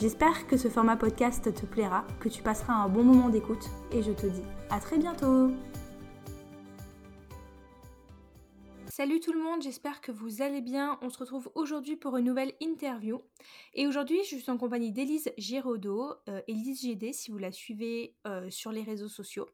J'espère que ce format podcast te plaira, que tu passeras un bon moment d'écoute et je te dis à très bientôt Salut tout le monde, j'espère que vous allez bien. On se retrouve aujourd'hui pour une nouvelle interview. Et aujourd'hui, je suis en compagnie d'Élise Giraudot, euh, Élise GD si vous la suivez euh, sur les réseaux sociaux.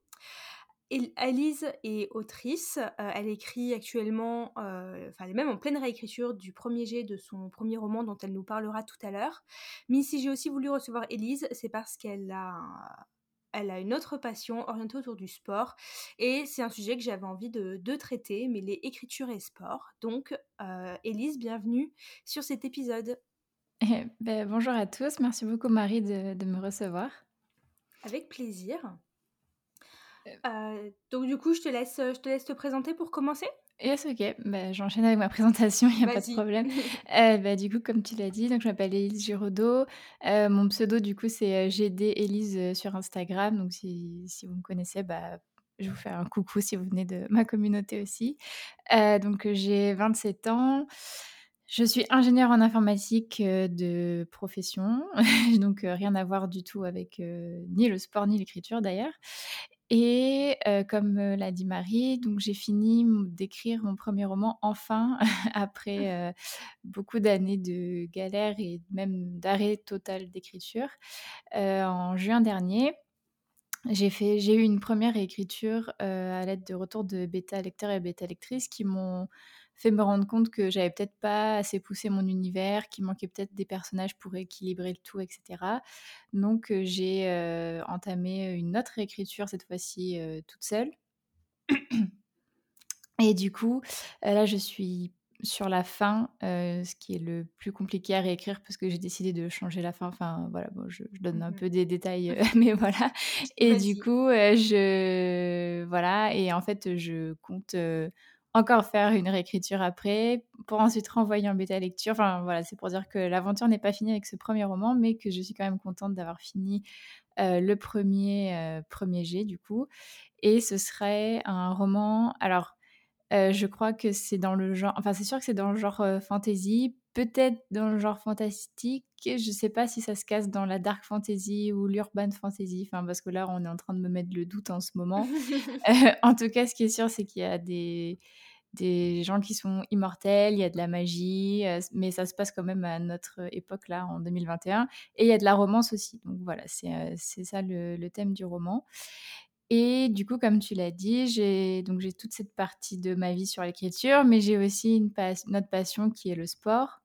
Alice est autrice, euh, elle écrit actuellement, euh, enfin elle est même en pleine réécriture du premier jet de son premier roman dont elle nous parlera tout à l'heure. Mais si j'ai aussi voulu recevoir Élise, c'est parce qu'elle a, elle a une autre passion orientée autour du sport et c'est un sujet que j'avais envie de, traiter, mais les écritures et sport. Donc euh, Élise, bienvenue sur cet épisode. Eh ben, bonjour à tous, merci beaucoup Marie de, de me recevoir. Avec plaisir. Euh, donc du coup, je te laisse, je te laisse te présenter pour commencer. Yes, ok. Bah, J'enchaîne avec ma présentation, il n'y a pas de problème. Euh, bah, du coup, comme tu l'as dit, donc, je m'appelle Elise Giraudot. Euh, mon pseudo, du coup, c'est GD Elise sur Instagram. Donc, si, si, vous me connaissez, bah, je vous fais un coucou si vous venez de ma communauté aussi. donc, j'ai 27 ans. Je suis ingénieure en informatique de profession, donc rien à voir du tout avec ni le sport ni l'écriture d'ailleurs. Et comme l'a dit Marie, donc j'ai fini d'écrire mon premier roman enfin après beaucoup d'années de galère et même d'arrêt total d'écriture en juin dernier. J'ai j'ai eu une première réécriture à l'aide de retours de bêta lecteurs et bêta lectrices qui m'ont fait me rendre compte que j'avais peut-être pas assez poussé mon univers, qu'il manquait peut-être des personnages pour équilibrer le tout, etc. Donc j'ai entamé une autre réécriture, cette fois-ci toute seule. Et du coup, là, je suis sur la fin, ce qui est le plus compliqué à réécrire parce que j'ai décidé de changer la fin. Enfin, voilà, bon, je, donne un mmh peu des détails, mais voilà. Et du coup, je. Voilà, et en fait, je compte encore faire une réécriture après, pour ensuite renvoyer en bêta lecture. Enfin voilà, c'est pour dire que l'aventure n'est pas finie avec ce premier roman, mais que je suis quand même contente d'avoir fini euh, le premier, euh, premier G du coup. Et ce serait un roman. Alors, euh, je crois que c'est dans le genre. Enfin, c'est sûr que c'est dans le genre fantasy, peut-être dans le genre fantastique. Je ne sais pas si ça se casse dans la dark fantasy ou l'urban fantasy. Enfin, parce que là, on est en train de me mettre le doute en ce moment. en tout cas, ce qui est sûr, c'est qu'il y a des des gens qui sont immortels, il y a de la magie, euh, mais ça se passe quand même à notre époque là, en 2021. Et il y a de la romance aussi. Donc voilà, c'est euh, ça le, thème du roman. Et du coup, comme tu l'as dit, j'ai donc j'ai toute cette partie de ma vie sur l'écriture, mais j'ai aussi une, autre passion qui est le sport.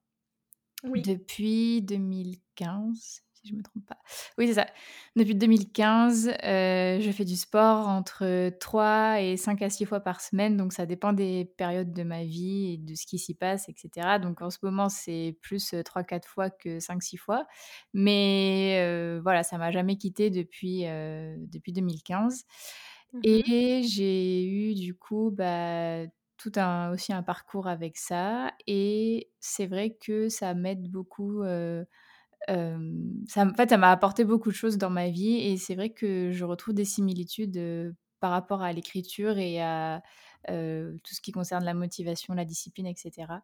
Oui. Depuis 2015, je ne me trompe pas. Oui, c'est ça. Depuis 2015, euh, je fais du sport entre 3 et 5 à 6 fois par semaine. Donc, ça dépend des périodes de ma vie et de ce qui s'y passe, etc. Donc, en ce moment, c'est plus 3-4 euh, fois que 5-6 fois. Mais euh, voilà, ça m'a jamais quitté depuis, depuis 2015. Mmh et j'ai eu, du coup, bah, aussi un parcours avec ça. Et c'est vrai que ça m'aide beaucoup ça, en fait, ça m'a apporté beaucoup de choses dans ma vie et c'est vrai que je retrouve des similitudes par rapport à l'écriture et à tout ce qui concerne la motivation, la discipline, etc.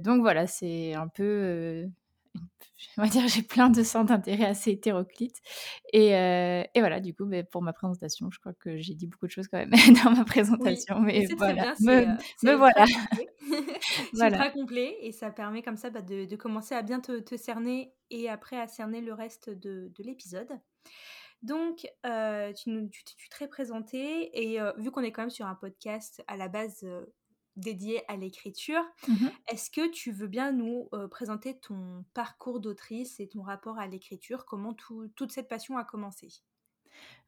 donc voilà, c'est un peu on va dire, j'ai plein de centres d'intérêt assez hétéroclites. Et, euh, et, voilà, du coup, mais pour ma présentation, je crois que j'ai dit beaucoup de choses quand même dans ma présentation. mais voilà, me, me voilà. c'est très complet et ça permet comme ça bah, de, de, commencer à bien te, te, cerner et après à cerner le reste de, de l'épisode. Donc, euh, tu, tu, tu, présenté et euh, vu qu'on est quand même sur un podcast à la base dédié à l'écriture. Mmh Est-ce que tu veux bien nous présenter ton parcours d'autrice et ton rapport à l'écriture? Comment toute cette passion a commencé?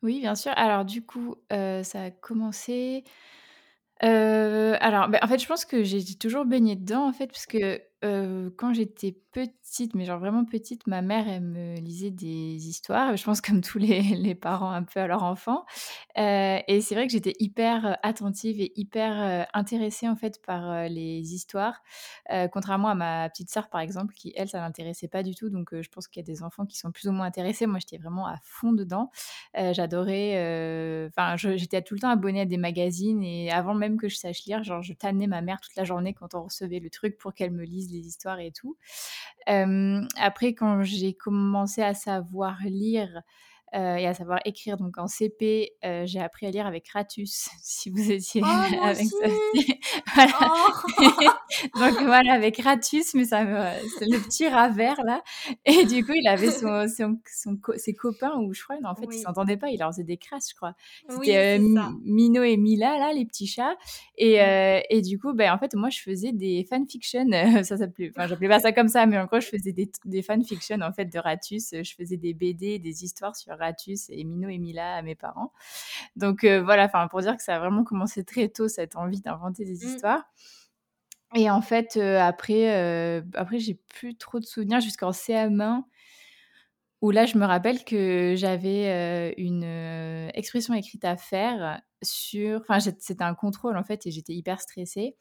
Oui, bien sûr. Alors du coup, ça a commencé... alors, bah, en fait, je pense que j'ai toujours baigné dedans, en fait, parce que quand j'étais petite, mais genre vraiment petite, ma mère, me lisait des histoires, je pense comme tous les parents un peu à leur enfant. Heu et c'est vrai que j'étais hyper, attentive et hyper, intéressée en fait par, les histoires. Contrairement à ma petite sœur par exemple qui elle, ça l'intéressait pas du tout donc je pense qu'il y a des enfants qui sont plus ou moins intéressés. Moi, j'étais vraiment à fond dedans. J'adorais, enfin j'étais tout le temps abonnée à des magazines et avant même que je sache lire, genre je tannais ma mère toute la journée quand on recevait le truc pour qu'elle me lise les histoires et tout. après, quand j'ai commencé à savoir lire, euh, et à savoir écrire. Donc en CP, euh, j'ai appris à lire avec Ratus, si vous étiez oh, avec ça. voilà. Oh donc voilà, avec Ratus, mais ça c'est le petit rat vert là. Et du coup, il avait son, son, ses copains, ou je crois, en fait, ils s'entendaient pas, il leur faisait des crasses, je crois. C'était euh, Mino et Mila, là, les petits chats. Et, et du coup, ben, en fait, moi, je faisais des fanfictions, ça s'appelait, enfin, j'appelais pas ça comme ça, mais en gros, je faisais des, des fanfictions, en fait, de Ratus. Je faisais des BD, des histoires sur Ratus et Mino et Mila à mes parents. Donc euh, voilà, enfin pour dire que ça a vraiment commencé très tôt cette envie d'inventer des mmh. histoires. Et en fait, euh, après, euh, après j'ai plus trop de souvenirs jusqu'en CM1 où là, je me rappelle que j'avais une expression écrite à faire sur. Enfin, c'était un contrôle en fait, et j'étais hyper stressée.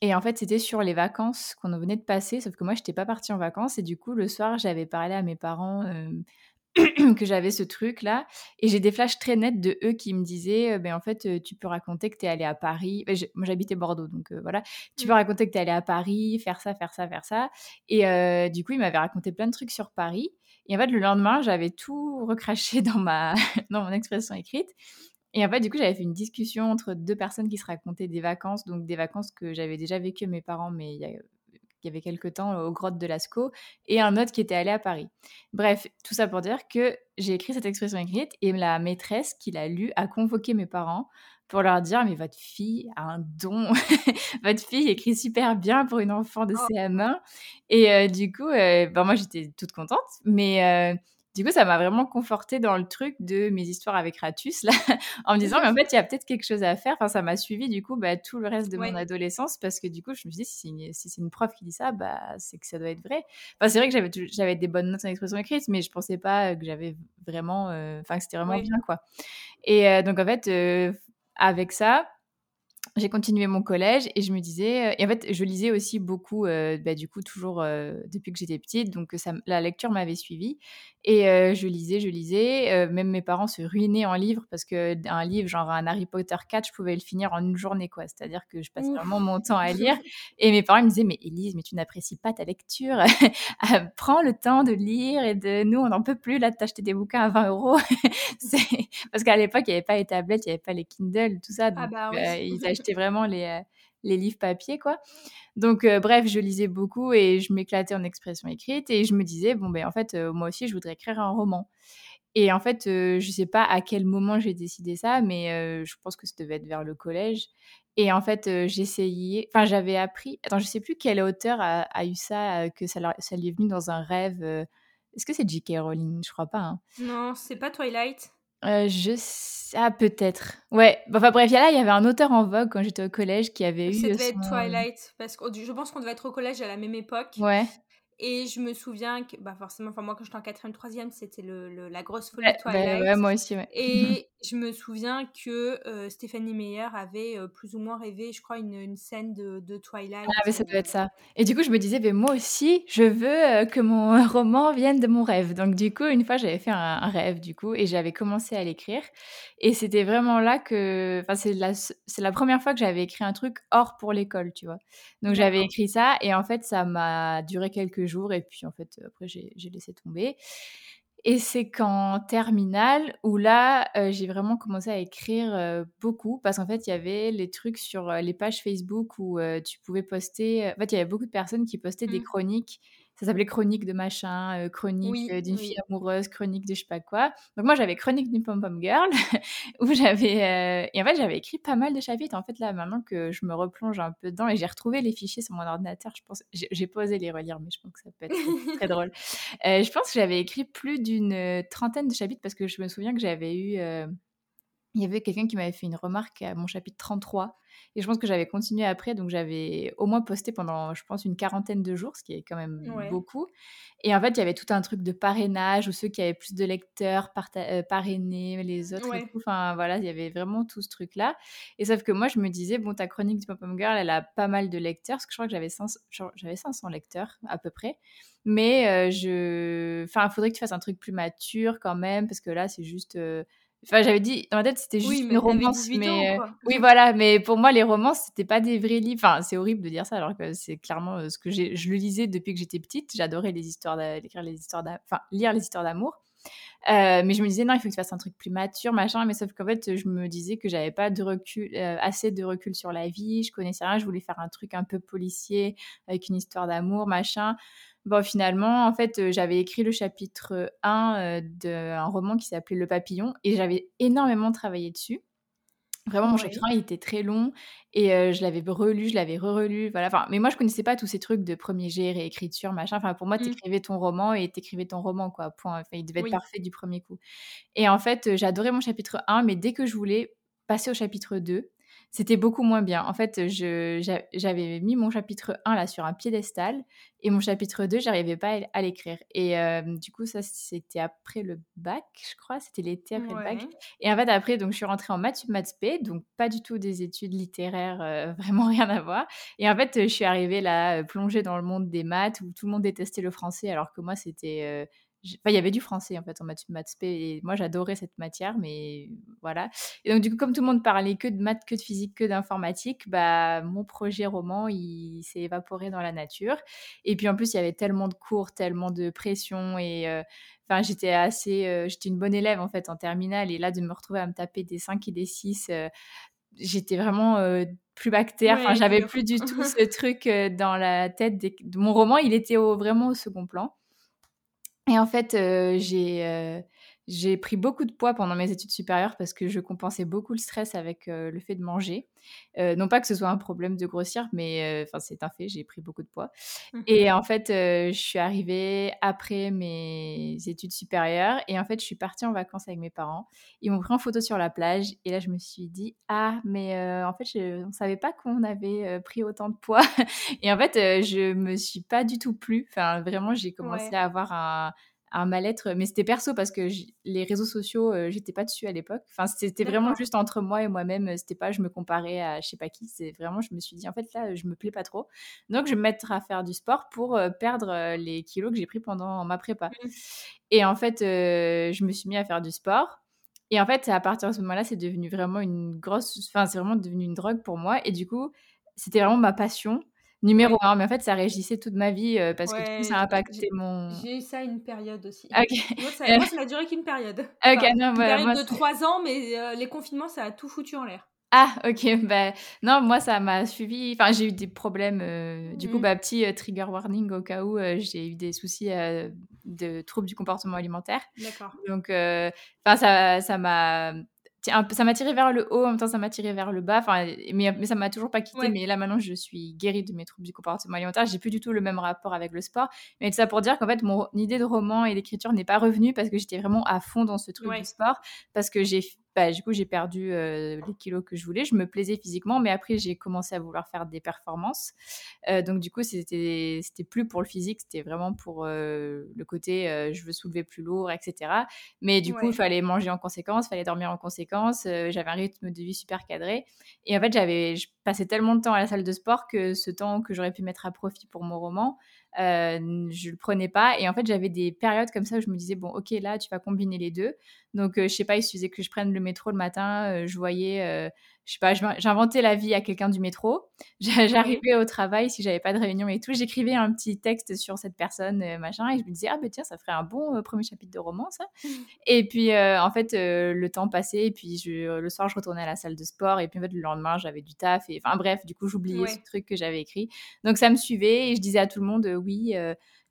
Et en fait, c'était sur les vacances qu'on venait de passer, sauf que moi, je n'étais pas partie en vacances. Et du coup, le soir, j'avais parlé à mes parents que j'avais ce truc là et j'ai des flashs très nets de eux qui me disaient ben en fait tu peux raconter que tu es allé à Paris. Moi j'habitais Bordeaux donc voilà. Tu peux mmh. raconter que tu es allé à Paris faire ça faire ça faire ça. Et du coup ils m'avaient raconté plein de trucs sur Paris. Et en fait le lendemain j'avais tout recraché dans ma dans mon expression écrite. Et en fait, du coup, j'avais fait une discussion entre deux personnes qui se racontaient des vacances, donc des vacances que j'avais déjà vécues mes parents, mais il y a il y avait quelques temps aux grottes de Lascaux, et un autre qui était allé à Paris. Bref, tout ça pour dire que j'ai écrit cette expression écrite et la maîtresse qui l'a lu a convoqué mes parents pour leur dire mais votre fille a un don, votre fille écrit super bien pour une enfant de oh. CM1 et euh, du coup euh, ben moi j'étais toute contente mais euh, du coup, ça m'a vraiment confortée dans le truc de mes histoires avec Ratus, là, en me disant, mais en fait, il y a peut-être quelque chose à faire. Enfin, ça m'a suivi, du coup, bah, tout le reste de mon adolescence, parce que du coup, je me suis dit, si c'est une, prof qui dit ça, bah, c'est que ça doit être vrai. Enfin, c'est vrai que j'avais des bonnes notes en expression écrite, mais je pensais pas que j'avais vraiment, euh, enfin, que c'était vraiment bien, quoi. Et euh, donc, en fait, euh, avec ça, j'ai continué mon collège et je me disais et en fait je lisais aussi beaucoup bah, du coup toujours depuis que j'étais petite. Donc ça, la lecture m'avait suivie. Et je lisais je lisais. Même mes parents se ruinaient en livres parce que un livre genre un Harry Potter 4 je pouvais le finir en une journée quoi. C'est-à-dire que je passais vraiment mon temps à lire. Et mes parents me disaient mais Elise mais tu n'apprécies pas ta lecture. Ah, prends le temps de lire et de nous on n'en peut plus là de t'acheter des bouquins à 20 euros. Parce qu'à l'époque il n'y avait pas les tablettes il n'y avait pas les Kindle tout ça. Ah donc ah bah, ils achetaient vraiment les, euh, les livres papier, quoi. Donc, euh, bref, je lisais beaucoup et je m'éclatais en expression écrite et je me disais, bon, ben en fait, euh, moi aussi, je voudrais écrire un roman. Et en fait, je sais pas à quel moment j'ai décidé ça, mais je pense que ça devait être vers le collège. Et en fait, j'essayais, enfin, j'avais appris, attends, je sais plus quel auteur a, eu ça, que ça, ça, lui est venu dans un rêve. Est-ce que c'est J.K. Rowling? Je crois pas. Hein. Non, c'est pas Twilight. Euh, je sais... Ah, peut-être. Ouais. Enfin bref, là, il y avait un auteur en vogue quand j'étais au collège qui avait eu. Ça devait être Twilight, parce que je pense qu'on devait être au collège à la même époque. Ouais. Et je me souviens que, bah forcément, enfin moi quand j'étais en 4 troisième, c'était le, la grosse folie de bah, Twilight. Ouais, moi aussi, ouais. Et je me souviens que euh, Stéphanie Meyer avait euh, plus ou moins rêvé, je crois, une, une scène de, de, Twilight. Ah, mais ça doit être ça. Et du coup, je me disais, mais moi aussi, je veux euh, que mon roman vienne de mon rêve. Donc du coup, une fois, j'avais fait un, rêve, du coup, et j'avais commencé à l'écrire. Et c'était vraiment là que, enfin, c'est la, c'est la première fois que j'avais écrit un truc hors pour l'école, tu vois. Donc j'avais écrit ça, et en fait, ça m'a duré quelques jours et puis en fait après j'ai laissé tomber. Et c'est qu'en terminale où là euh, j'ai vraiment commencé à écrire euh, beaucoup parce qu'en fait il y avait les trucs sur euh, les pages Facebook où tu pouvais poster. En fait il y avait beaucoup de personnes qui postaient des mmh. chroniques ça s'appelait Chronique de machin, euh, Chronique euh, d'une fille amoureuse, Chronique de je sais pas quoi. Donc moi j'avais Chronique d'une pom pom girl où j'avais euh, et en fait j'avais écrit pas mal de chapitres. En fait là maintenant que je me replonge un peu dedans et j'ai retrouvé les fichiers sur mon ordinateur, je pense j'ai posé les relire mais je pense que ça peut être très drôle. je pense que j'avais écrit plus d'une trentaine de chapitres parce que je me souviens que j'avais eu il y avait quelqu'un qui m'avait fait une remarque à mon chapitre 33 et je pense que j'avais continué après, donc j'avais au moins posté pendant, je pense, une quarantaine de jours, ce qui est quand même beaucoup. Et en fait, il y avait tout un truc de parrainage, où ceux qui avaient plus de lecteurs euh, parrainaient les autres et tout. Enfin, voilà, il y avait vraiment tout ce truc-là. Et sauf que moi, je me disais, bon, ta chronique du Pop-Up Girl, elle a pas mal de lecteurs, parce que je crois que j'avais 500, j'avais 500 lecteurs à peu près. Mais euh, je... Enfin, il faudrait que tu fasses un truc plus mature quand même, parce que là, c'est juste... Euh, Enfin, j'avais dit dans ma tête c'était juste une romance, mais euh, oui voilà, mais pour moi les romances c'était pas des vrais livres. Enfin, c'est horrible de dire ça alors que c'est clairement euh, ce que j'ai. Je le lisais depuis que j'étais petite. J'adorais les histoires, d'écrire les histoires, enfin lire les histoires d'amour. Euh, mais je me disais non, il faut que tu fasses un truc plus mature, machin. Mais sauf qu'en fait, je me disais que j'avais pas de recul, assez de recul sur la vie. Je connaissais rien. Je voulais faire un truc un peu policier avec une histoire d'amour, machin. Bon, finalement, en fait, euh, j'avais écrit le chapitre 1 euh, d'un roman qui s'appelait Le Papillon et j'avais énormément travaillé dessus. Vraiment, mon chapitre 1, il était très long et euh, je l'avais relu, je l'avais re-relu. Voilà. Enfin, mais moi, je connaissais pas tous ces trucs de premier jet, réécriture, machin. Enfin, pour moi, tu mmh. écrivais ton roman et tu écrivais ton roman, quoi. Point. Enfin, il devait être parfait du premier coup. Et en fait, j'adorais mon chapitre 1, mais dès que je voulais passer au chapitre 2, c'était beaucoup moins bien. En fait, j'avais mis mon chapitre 1 là sur un piédestal et mon chapitre 2, j'arrivais pas à l'écrire. Et euh, du coup, ça, c'était après le bac, je crois. C'était l'été après le bac. Et en fait, après, donc, je suis rentrée en maths, maths P, donc pas du tout des études littéraires, euh, vraiment rien à voir. Et en fait, je suis arrivée là, plongée dans le monde des maths où tout le monde détestait le français, alors que moi, c'était euh, Enfin, il y avait du français en fait en maths, maths et moi j'adorais cette matière, mais voilà. Et donc du coup, comme tout le monde parlait que de maths, que de physique, que d'informatique, bah mon projet roman il s'est évaporé dans la nature. Et puis en plus, il y avait tellement de cours, tellement de pression et euh, enfin j'étais assez, euh, j'étais une bonne élève en fait en terminale et là de me retrouver à me taper des 5 et des 6 euh, j'étais vraiment plus bactère. enfin, j'avais plus du tout ce truc dans la tête. de Mon roman, il était vraiment au second plan. Et en fait, j'ai j'ai pris beaucoup de poids pendant mes études supérieures parce que je compensais beaucoup le stress avec le fait de manger. non pas que ce soit un problème de grossir, mais enfin c'est un fait, j'ai pris beaucoup de poids. Mmh et en fait, je suis arrivée après mes études supérieures et en fait, je suis partie en vacances avec mes parents. Ils m'ont pris en photo sur la plage et là, je me suis dit ah mais en fait, je, on savait pas qu'on avait pris autant de poids. et en fait, je me suis pas du tout plu. Enfin vraiment, j'ai commencé à avoir un un mal-être, mais c'était perso parce que les réseaux sociaux, euh, j'étais pas dessus à l'époque. Enfin, c'était vraiment juste entre moi et moi-même. C'était pas, je me comparais à je sais pas qui. C'est vraiment, je me suis dit en fait là, je me plais pas trop. Donc je vais me mettre à faire du sport pour euh, perdre euh, les kilos que j'ai pris pendant ma prépa. Mmh. Et en fait, je me suis mis à faire du sport. Et en fait, à partir de ce moment-là, c'est devenu vraiment une grosse, enfin, c'est vraiment devenu une drogue pour moi. Et du coup, c'était vraiment ma passion numéro un. Mais en fait, ça régissait toute ma vie parce que tout ça a impacté mon. J'ai eu ça une période aussi. Moi, ça, n'a duré qu'une période. une période de trois ans, mais les confinements, ça a tout foutu en l'air. Ah, ok. Bah, non, moi, ça m'a suivi. Enfin, j'ai eu des problèmes. du coup, mmh. bah, petit trigger warning au cas où j'ai eu des soucis de troubles du comportement alimentaire. D'accord. Donc, enfin, ça, ça m'a ça m'a tiré vers le haut, en même temps ça m'a tiré vers le bas. Enfin, mais, mais ça m'a toujours pas quitté. Mais là maintenant je suis guérie de mes troubles du comportement alimentaire. J'ai plus du tout le même rapport avec le sport. Mais tout ça pour dire qu'en fait mon idée de roman et d'écriture n'est pas revenue parce que j'étais vraiment à fond dans ce truc du sport. Parce que j'ai bah, du coup, j'ai perdu euh, les kilos que je voulais. Je me plaisais physiquement, mais après, j'ai commencé à vouloir faire des performances. Euh, donc, du coup, c'était, c'était plus pour le physique, c'était vraiment pour euh, le côté je veux soulever plus lourd, etc. Mais du coup, il fallait manger en conséquence, il fallait dormir en conséquence. j'avais un rythme de vie super cadré. Et en fait, j'avais, je passais tellement de temps à la salle de sport que ce temps que j'aurais pu mettre à profit pour mon roman, euh, je le prenais pas. Et en fait, j'avais des périodes comme ça où je me disais, bon, ok, là, tu vas combiner les deux. Donc, euh, je sais pas, il suffisait que je prenne le métro le matin, euh, je voyais je sais pas, j'inventais la vie à quelqu'un du métro. J'arrivais au travail, si j'avais pas de réunion et tout, j'écrivais un petit texte sur cette personne, euh, machin, et je me disais, ah ben tiens, ça ferait un bon euh, premier chapitre de roman, ça. et puis, euh, en fait, le temps passait, et puis je, le soir, je retournais à la salle de sport, et puis en fait, le lendemain, j'avais du taf, et enfin bref, du coup, j'oubliais ce truc que j'avais écrit. Donc, ça me suivait, et je disais à tout le monde, oui,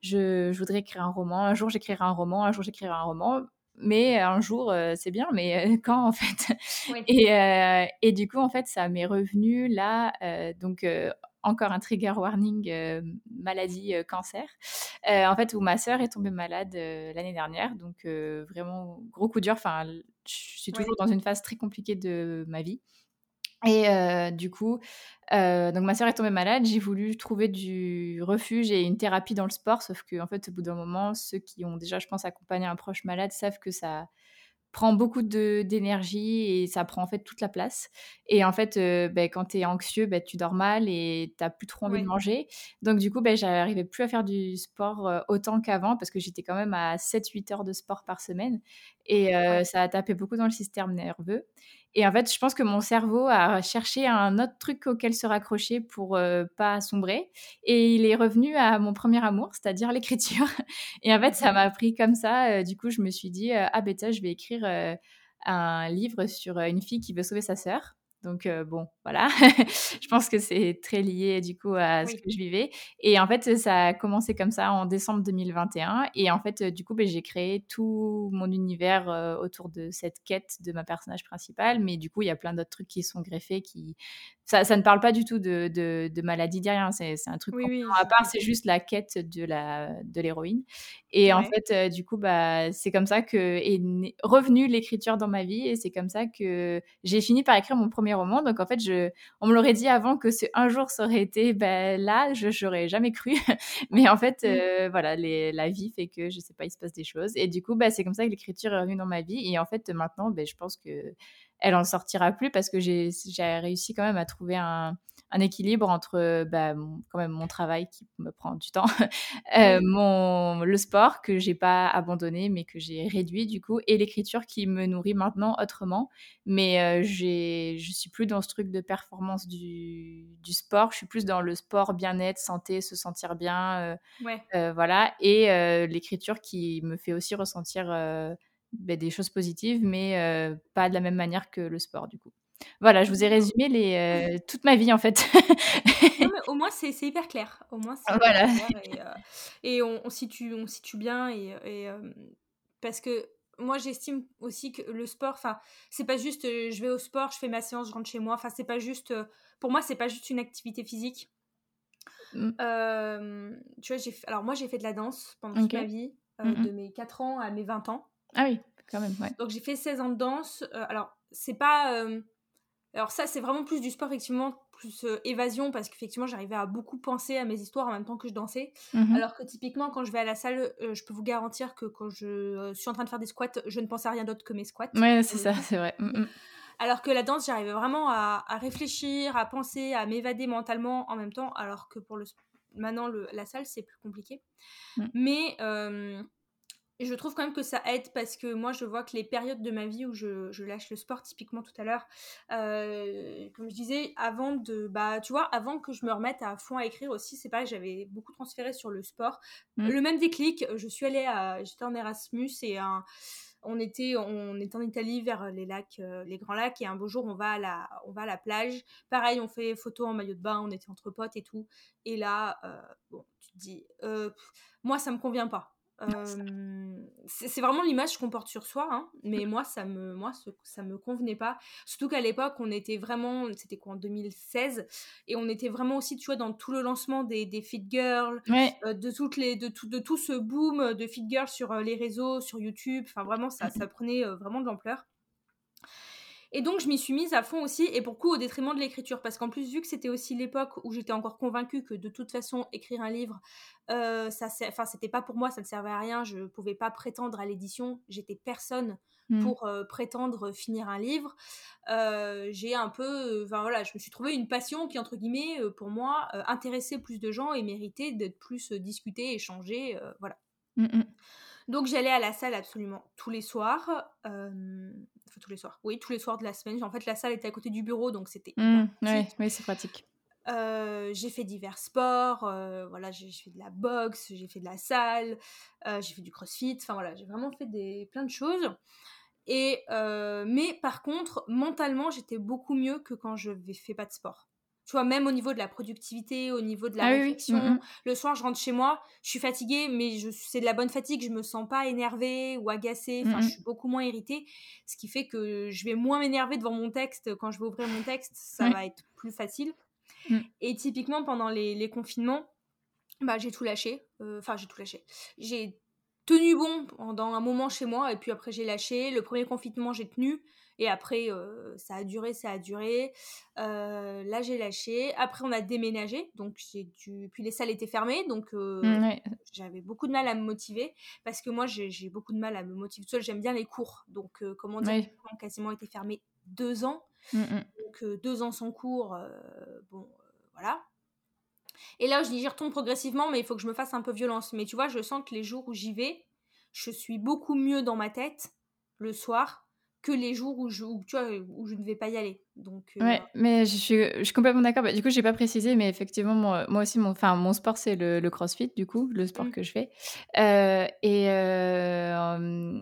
je, je, voudrais écrire un roman, un jour j'écrirai un roman, un jour j'écrirai un roman mais un jour, c'est bien, mais quand en fait? Et, et, du coup, en fait, ça m'est revenu là. donc, encore un trigger warning maladie cancer. en fait, où ma sœur est tombée malade l'année dernière, donc vraiment gros coup dur. Enfin, je suis toujours dans une phase très compliquée de ma vie. Et du coup, donc ma sœur est tombée malade, j'ai voulu trouver du refuge et une thérapie dans le sport, sauf qu'en en fait, au bout d'un moment, ceux qui ont déjà, je pense, accompagné un proche malade savent que ça prend beaucoup d'énergie et ça prend en fait toute la place. Et en fait, ben, quand tu es anxieux, ben, tu dors mal et tu plus trop envie de manger. Donc du coup, ben, j'arrivais plus à faire du sport autant qu'avant parce que j'étais quand même à 7-8 heures de sport par semaine. Et ça a tapé beaucoup dans le système nerveux. Et en fait, je pense que mon cerveau a cherché un autre truc auquel se raccrocher pour euh, pas sombrer. Et il est revenu à mon premier amour, c'est-à-dire l'écriture. Et en fait, ça m'a pris comme ça. Euh, du coup, je me suis dit, euh, ah ben ça, je vais écrire un livre sur une fille qui veut sauver sa sœur. Donc bon, voilà, je pense que c'est très lié du coup à ce que je vivais. Et en fait, ça a commencé comme ça en décembre 2021. Et en fait, du coup, ben, j'ai créé tout mon univers autour de cette quête de ma personnage principale. Mais du coup, il y a plein d'autres trucs qui sont greffés. Qui... Ça, ça ne parle pas du tout de, de, maladie derrière. C'est un truc à part, c'est juste la quête de l'héroïne. De et en fait, du coup, bah, c'est comme ça que est revenue l'écriture dans ma vie. Et c'est comme ça que j'ai fini par écrire mon premier roman. Donc en fait, je, on me l'aurait dit avant que un jour ça aurait été ben, là, je n'aurais jamais cru. Mais en fait, mmh. euh, voilà, les, la vie fait que je sais pas, il se passe des choses. Et du coup, bah, c'est comme ça que l'écriture est revenue dans ma vie. Et en fait, maintenant, ben, je pense que elle en sortira plus parce que j'ai réussi quand même à trouver un, un équilibre entre bah, quand même mon travail qui me prend du temps, euh, mon, le sport que j'ai pas abandonné mais que j'ai réduit du coup, et l'écriture qui me nourrit maintenant autrement. Mais euh, j'ai, je suis plus dans ce truc de performance du, du, sport, je suis plus dans le sport, bien-être, santé, se sentir bien, euh, voilà, et l'écriture qui me fait aussi ressentir bah, des choses positives, mais pas de la même manière que le sport du coup. Voilà, je vous ai résumé les, euh, toute ma vie en fait. non, mais au moins c'est hyper clair. Au moins c'est voilà. clair et, on, on, situe, on situe bien et, et parce que moi j'estime aussi que le sport, enfin c'est pas juste je vais au sport, je fais ma séance, je rentre chez moi. Enfin c'est pas juste, pour moi c'est pas juste une activité physique. Mmh. tu vois, j'ai alors moi j'ai fait de la danse pendant toute ma vie, mmh de mes 4 ans à mes 20 ans. Ah oui, quand même, ouais. Donc j'ai fait 16 ans de danse. alors c'est pas alors ça, c'est vraiment plus du sport, effectivement, plus euh, évasion, parce qu'effectivement, j'arrivais à beaucoup penser à mes histoires en même temps que je dansais. Mmh Alors que typiquement, quand je vais à la salle, euh, je peux vous garantir que quand je euh, suis en train de faire des squats, je ne pense à rien d'autre que mes squats. Ouais, c'est ça, c'est vrai. Mmh, mmh. Alors que la danse, j'arrivais vraiment à, réfléchir, à penser, à m'évader mentalement en même temps, alors que pour le maintenant, le, la salle, c'est plus compliqué. Mais je trouve quand même que ça aide parce que moi je vois que les périodes de ma vie où je, lâche le sport typiquement tout à l'heure euh, comme je disais avant de bah tu vois avant que je me remette à fond à écrire aussi c'est pareil j'avais beaucoup transféré sur le sport. Mmh. le même déclic je suis allée à j'étais en Erasmus et on était on est en Italie vers les lacs euh, les grands lacs et un beau jour on va à la on va à la plage. Pareil on fait photo en maillot de bain on était entre potes et tout. Et là euh, bon tu te dis moi ça me convient pas c'est vraiment l'image qu'on porte sur soi, hein, mais moi ça me moi ça me convenait pas. Surtout qu'à l'époque on était vraiment, c'était quoi en 2016, et on était vraiment aussi tu vois dans tout le lancement des, des fit girls, de toutes les de tout de tout ce boom de fit girls sur les réseaux, sur YouTube. Enfin vraiment ça ça prenait vraiment de l'ampleur. Et donc, je m'y suis mise à fond aussi, et pour coup, au détriment de l'écriture. Parce qu'en plus, vu que c'était aussi l'époque où j'étais encore convaincue que de toute façon, écrire un livre, euh, ça, enfin, c'était pas pour moi, ça ne servait à rien. Je pouvais pas prétendre à l'édition. J'étais personne mmh. pour euh, prétendre finir un livre. Euh, j'ai un peu, enfin voilà, je me suis trouvé une passion qui, entre guillemets, pour moi, intéressait plus de gens et méritait d'être plus discutée, échangée, voilà. Mmh, mmh. Donc j'allais à la salle absolument tous les soirs. Euh, enfin tous les soirs. Oui, tous les soirs de la semaine. En fait, la salle était à côté du bureau, donc c'était mmh, oui, c'est pratique. Euh, j'ai fait divers sports, euh, voilà, j'ai fait de la boxe, j'ai fait de la salle, j'ai fait du crossfit, enfin voilà, j'ai vraiment fait des, plein de choses. Et, mais par contre, mentalement, j'étais beaucoup mieux que quand je ne fais pas de sport tu vois, même au niveau de la productivité, au niveau de la ah réflexion. Mm, mm. Le soir, je rentre chez moi, je suis fatiguée, mais je, c'est de la bonne fatigue, je me sens pas énervée ou agacée, enfin, je mm, suis beaucoup moins irritée, ce qui fait que je vais moins m'énerver devant mon texte quand je vais ouvrir mon texte, ça va être plus facile. Et typiquement, pendant les, confinements, bah, j'ai tout lâché. Enfin, j'ai tout lâché. J'ai tenu bon pendant un moment chez moi et puis après j'ai lâché. Le premier confinement j'ai tenu et après ça a duré, ça a duré. là j'ai lâché. Après on a déménagé donc j'ai dû. Puis les salles étaient fermées donc mmh, j'avais beaucoup de mal à me motiver parce que moi j'ai beaucoup de mal à me motiver seule. J'aime bien les cours donc comment dire, ouais. ont quasiment été fermés deux ans. Mmh, mmh. Donc deux ans sans cours, bon voilà. Et là, je dis, j'y retombe progressivement, mais il faut que je me fasse un peu violence. Mais tu vois, je sens que les jours où j'y vais, je suis beaucoup mieux dans ma tête le soir que les jours où je, tu vois, où je ne vais pas y aller. Donc, euh, Ouais, mais je suis, je suis complètement d'accord. Bah, du coup, j'ai pas précisé, mais effectivement, moi, moi aussi, mon, enfin, mon sport, c'est le, le, crossfit, du coup, le sport mmh. que je fais. Euh, et euh,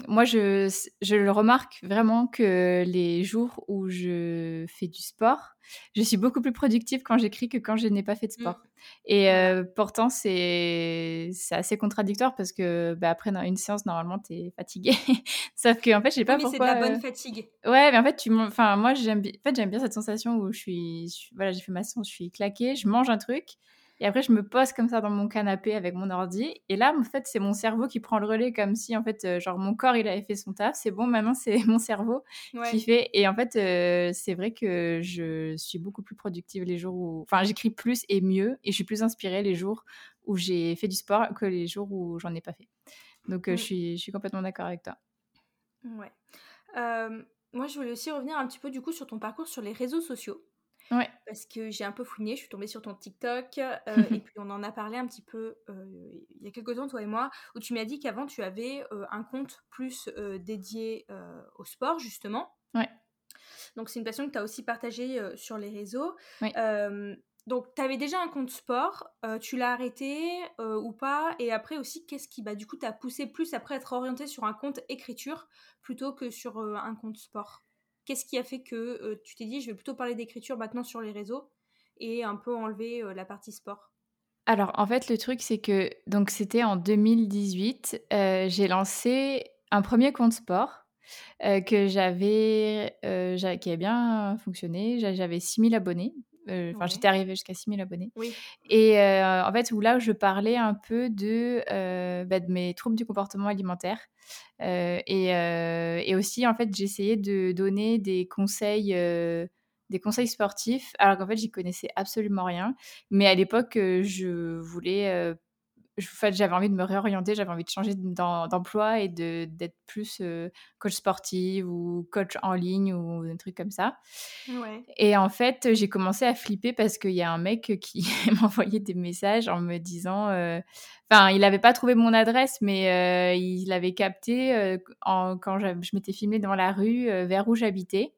moi, je, je le remarque vraiment que les jours où je fais du sport, je suis beaucoup plus productive quand j'écris que quand je n'ai pas fait de mmh. sport. Et pourtant, c'est assez contradictoire parce que bah, après une séance, normalement, tu es fatigué. Sauf que, en fait, je sais pas pourquoi. Mais c'est de la bonne fatigue. Ouais, mais en fait, tu enfin, moi, j'aime en fait, bien cette sensation où je suis, voilà, j'ai fait ma séance, je suis claquée, je mange un truc, et après je me pose comme ça dans mon canapé avec mon ordi, et là, en fait, c'est mon cerveau qui prend le relais, comme si, en fait, euh, genre mon corps il avait fait son taf, c'est bon, maintenant c'est mon cerveau qui fait, et en fait, euh, c'est vrai que je suis beaucoup plus productive les jours où, enfin, j'écris plus et mieux, et je suis plus inspirée les jours où j'ai fait du sport que les jours où j'en ai pas fait. Donc, euh, je, suis, je suis complètement d'accord avec toi. Ouais. Moi, je voulais aussi revenir un petit peu du coup sur ton parcours sur les réseaux sociaux. Ouais. Parce que j'ai un peu fouiné, je suis tombée sur ton TikTok euh, et puis on en a parlé un petit peu euh, il y a quelques temps, toi et moi, où tu m'as dit qu'avant tu avais euh, un compte plus dédié au sport, justement. Ouais. Donc c'est une passion que tu as aussi partagée sur les réseaux. donc tu avais déjà un compte sport, tu l'as arrêté ou pas? Et après aussi, qu'est-ce qui bah, du coup t'a poussé plus après être orienté sur un compte écriture plutôt que sur un compte sport? Qu'est-ce qui a fait que tu t'es dit, je vais plutôt parler d'écriture maintenant sur les réseaux et un peu enlever la partie sport? Alors, en fait, le truc, c'est que donc c'était en 2018, j'ai lancé un premier compte sport. que j'avais, qui avait bien fonctionné. J'avais 6000 abonnés. Euh, enfin, j'étais arrivée jusqu'à 6000 abonnés. Et euh, en fait, où là je parlais un peu de, euh, bah, de mes troubles du comportement alimentaire. Et, et, aussi, en fait, j'essayais de donner des conseils des conseils sportifs, alors qu'en fait, j'y connaissais absolument rien. Mais à l'époque, je voulais j'avais envie de me réorienter, j'avais envie de changer d'emploi et d'être plus euh, coach sportive ou coach en ligne ou un truc comme ça. Et en fait, j'ai commencé à flipper parce qu'il y a un mec qui m'envoyait des messages en me disant, euh, enfin, il n'avait pas trouvé mon adresse, mais euh, il avait capté quand je, je m'étais filmée dans la rue vers où j'habitais.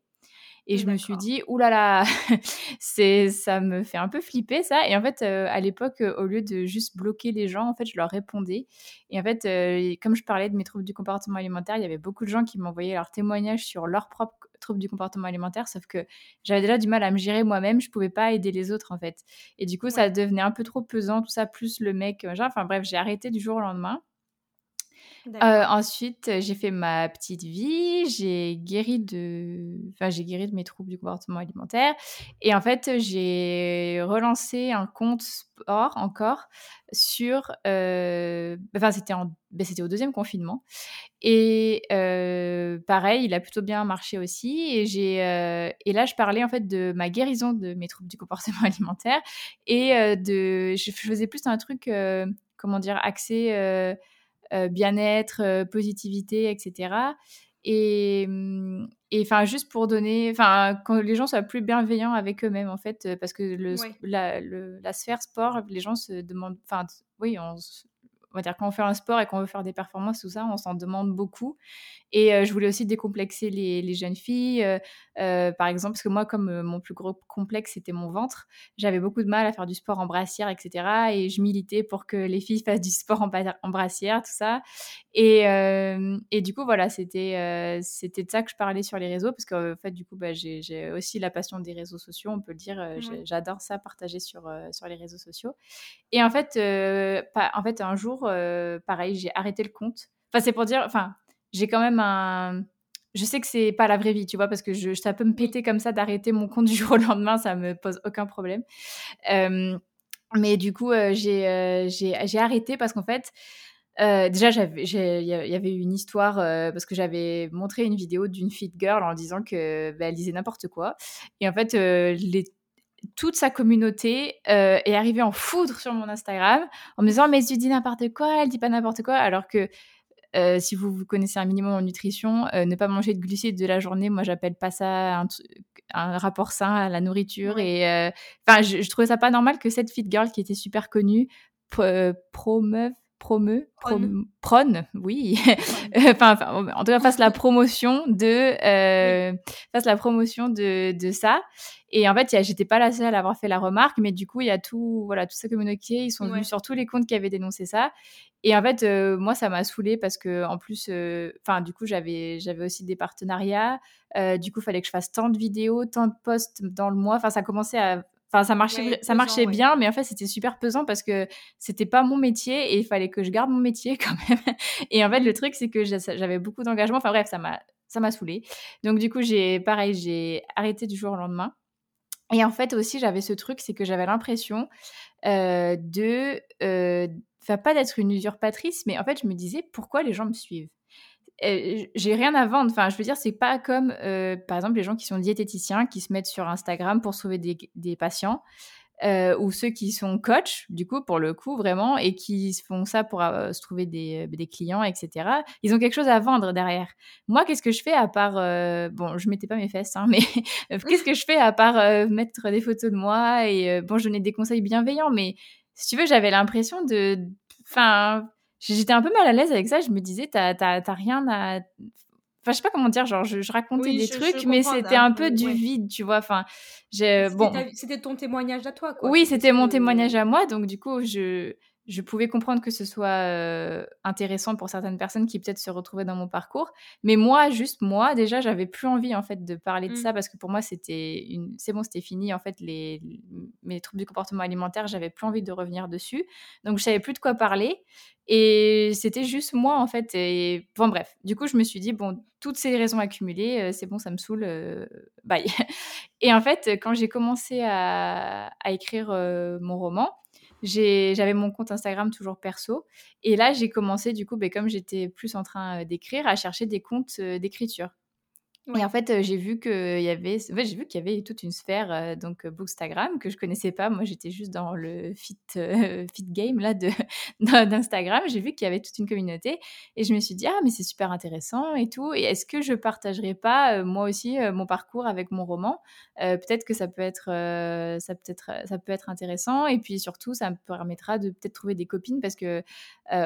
Et je me suis dit, oulala, c'est, ça me fait un peu flipper ça. Et en fait, euh, à l'époque, au lieu de juste bloquer les gens, en fait, je leur répondais. Et en fait, euh, comme je parlais de mes troubles du comportement alimentaire, il y avait beaucoup de gens qui m'envoyaient leurs témoignages sur leurs propres troubles du comportement alimentaire, sauf que j'avais déjà du mal à me gérer moi-même, je pouvais pas aider les autres en fait. Et du coup, ça devenait un peu trop pesant, tout ça, plus le mec, enfin bref, j'ai arrêté du jour au lendemain. Ensuite, j'ai fait ma petite vie, j'ai guéri de, enfin, j'ai guéri de mes troubles du comportement alimentaire, et en fait, j'ai relancé un compte sport encore sur, euh, enfin, c'était en, ben, c'était au deuxième confinement, et euh, pareil, il a plutôt bien marché aussi, et j'ai, et là, je parlais en fait de ma guérison de mes troubles du comportement alimentaire, et de, je faisais plus un truc, comment dire, axé bien-être, euh, positivité, etc. Mm, et enfin juste pour donner enfin quand les gens soient plus bienveillants avec eux-mêmes en fait parce que le, la, la, sphère sport les gens se demandent enfin oui on, on va dire quand on fait un sport et qu'on veut faire des performances, tout ça, on s'en demande beaucoup. Et euh, je voulais aussi décomplexer les, les jeunes filles, euh, euh, par exemple, parce que moi, comme mon plus gros complexe, c'était mon ventre, j'avais beaucoup de mal à faire du sport en brassière, etc. Et je militais pour que les filles fassent du sport en, en brassière, tout ça. Et, et du coup, voilà, c'était c'était de ça que je parlais sur les réseaux, parce qu'en fait, du coup, bah, j'ai aussi la passion des réseaux sociaux, on peut le dire. J'adore ça, partager sur, sur les réseaux sociaux. Et en fait, pas, en fait un jour, pareil, j'ai arrêté le compte. Enfin, c'est pour dire, enfin, j'ai quand même un. je sais que c'est pas la vraie vie, tu vois, parce que ça peut me péter comme ça d'arrêter mon compte du jour au lendemain, ça me pose aucun problème. mais du coup, j'ai j'ai arrêté parce qu'en fait, déjà, il y avait une histoire parce que j'avais montré une vidéo d'une fit girl en disant que bah, elle disait n'importe quoi. Et en fait, les, toute sa communauté est arrivée en foudre sur mon Instagram en me disant mais tu dis n'importe quoi, elle dit pas n'importe quoi, alors que si vous, vous connaissez un minimum en nutrition, ne pas manger de glucides de la journée, moi j'appelle pas ça un, un, rapport sain à la nourriture. Et enfin, je, je, trouvais ça pas normal que cette fit girl qui était super connue promeuve promeux, prône, oui, enfin, en tout cas fasse la promotion de, euh, fasse la promotion de, de ça. Et en fait, j'étais pas la seule à avoir fait la remarque, mais du coup, il y a tout, voilà, toute sa communauté, ils sont venus sur tous les comptes qui avaient dénoncé ça. Et en fait, euh, moi, ça m'a saoulée parce que, en plus, euh, enfin, du coup, j'avais, j'avais aussi des partenariats. du coup, il fallait que je fasse tant de vidéos, tant de posts dans le mois. Enfin, ça commençait à Enfin, ça marchait, ça marchait bien, mais en fait, c'était super pesant parce que c'était pas mon métier et il fallait que je garde mon métier quand même. Et en fait, le truc, c'est que j'avais beaucoup d'engagement. Enfin bref, ça m'a, ça m'a saoulé. Donc du coup, j'ai, pareil, j'ai arrêté du jour au lendemain. Et en fait aussi, j'avais ce truc, c'est que j'avais l'impression euh, de, euh, enfin pas d'être une usurpatrice, mais en fait, je me disais pourquoi les gens me suivent? J'ai rien à vendre. Enfin, je veux dire, c'est pas comme, euh, par exemple, les gens qui sont diététiciens, qui se mettent sur Instagram pour sauver des, des patients, euh, ou ceux qui sont coachs, du coup, pour le coup, vraiment, et qui font ça pour euh, se trouver des, des, clients, etc. Ils ont quelque chose à vendre derrière. Moi, qu'est-ce que je fais à part, bon, je mettais pas mes fesses, hein, mais qu'est-ce que je fais à part mettre des photos de moi et bon, je donnais des conseils bienveillants, mais si tu veux, j'avais l'impression de, enfin j'étais un peu mal à l'aise avec ça. Je me disais, t'as rien à. Enfin, je sais pas comment dire, genre, je, racontais des trucs, mais c'était un peu du vide, tu vois. Enfin, bon. C'était ton témoignage à toi, quoi. Oui, c'était mon témoignage à moi, donc du coup, je je pouvais comprendre que ce soit euh, intéressant pour certaines personnes qui peut-être se retrouvaient dans mon parcours. Mais moi, juste moi, déjà, j'avais plus envie en fait de parler de mmh. ça parce que pour moi, c'était une, c'est bon, c'était fini. En fait, les mes troubles du comportement alimentaire, j'avais plus envie de revenir dessus. Donc, je savais plus de quoi parler. Et c'était juste moi en fait. Et bon, bref. Du coup, je me suis dit bon, toutes ces raisons accumulées, euh, c'est bon, ça me saoule. Euh, bye. Et en fait, quand j'ai commencé à, à écrire mon roman j'avais mon compte Instagram toujours perso. Et là, j'ai commencé, du coup, ben, comme j'étais plus en train d'écrire, à chercher des comptes d'écriture. Et en fait, j'ai vu qu'il y avait, j'ai vu qu'il y avait toute une sphère donc Bookstagram que je connaissais pas. Moi, j'étais juste dans le fit fit game là de d'Instagram. J'ai vu qu'il y avait toute une communauté et je me suis dit ah mais c'est super intéressant et tout. Et est-ce que je partagerais pas moi aussi mon parcours avec mon roman? Peut-être que ça peut être ça peut être ça peut être intéressant et puis surtout ça me permettra de peut-être trouver des copines parce que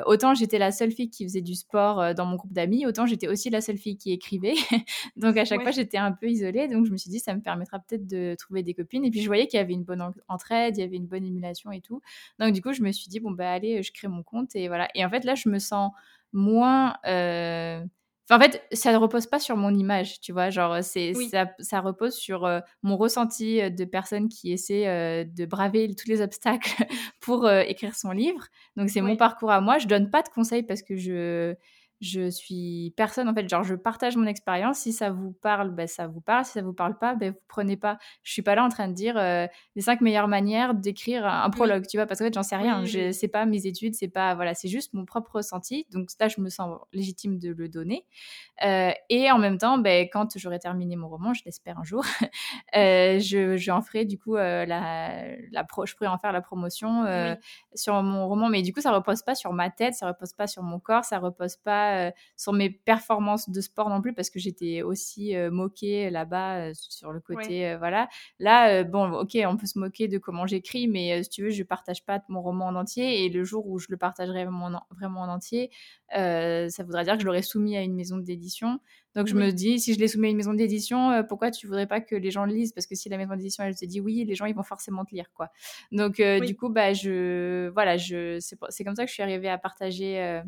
autant j'étais la seule fille qui faisait du sport dans mon groupe d'amis, autant j'étais aussi la seule fille qui écrivait. Donc à chaque fois, j'étais un peu isolée. Donc je me suis dit, ça me permettra peut-être de trouver des copines. Et puis je voyais qu'il y avait une bonne entraide, il y avait une bonne émulation et tout. Donc du coup, je me suis dit, bon, bah allez, je crée mon compte. Et voilà. Et en fait, là, je me sens moins. Euh, en fait, ça ne repose pas sur mon image, tu vois. Genre, c'est ça, ça, repose sur euh, mon ressenti euh, de personne qui essaie de braver tous les obstacles pour écrire son livre. Donc, c'est mon parcours à moi. Je donne pas de conseils parce que je je suis personne en fait. Genre je partage mon expérience. Si ça vous parle ben, ça vous parle. Si ça vous parle pas ben vous prenez pas. Je suis pas là en train de dire euh, les cinq meilleures manières d'écrire un prologue tu vois parce que en fait j'en sais rien. Je sais pas mes études c'est pas voilà c'est juste mon propre ressenti. Donc là je me sens légitime de le donner. Euh, et en même temps ben quand j'aurai terminé mon roman je l'espère un jour euh, je j'en ferai du coup la, la pro, je pourrais en faire la promotion sur mon roman. Mais du coup ça repose pas sur ma tête ça repose pas sur mon corps ça repose pas euh, sur mes performances de sport non plus parce que j'étais aussi euh, moquée là-bas euh, sur le côté voilà. Là bon OK, on peut se moquer de comment j'écris mais si tu veux, je partage pas mon roman en entier et le jour où je le partagerai vraiment, vraiment en entier, ça voudrait dire que je l'aurais soumis à une maison d'édition. Donc je me dis, si je l'ai soumis à une maison d'édition, pourquoi tu voudrais pas que les gens le lisent? Parce que si la maison d'édition elle te dit oui, les gens ils vont forcément te lire quoi. Donc du coup bah je voilà je c'est comme ça que je suis arrivée à partager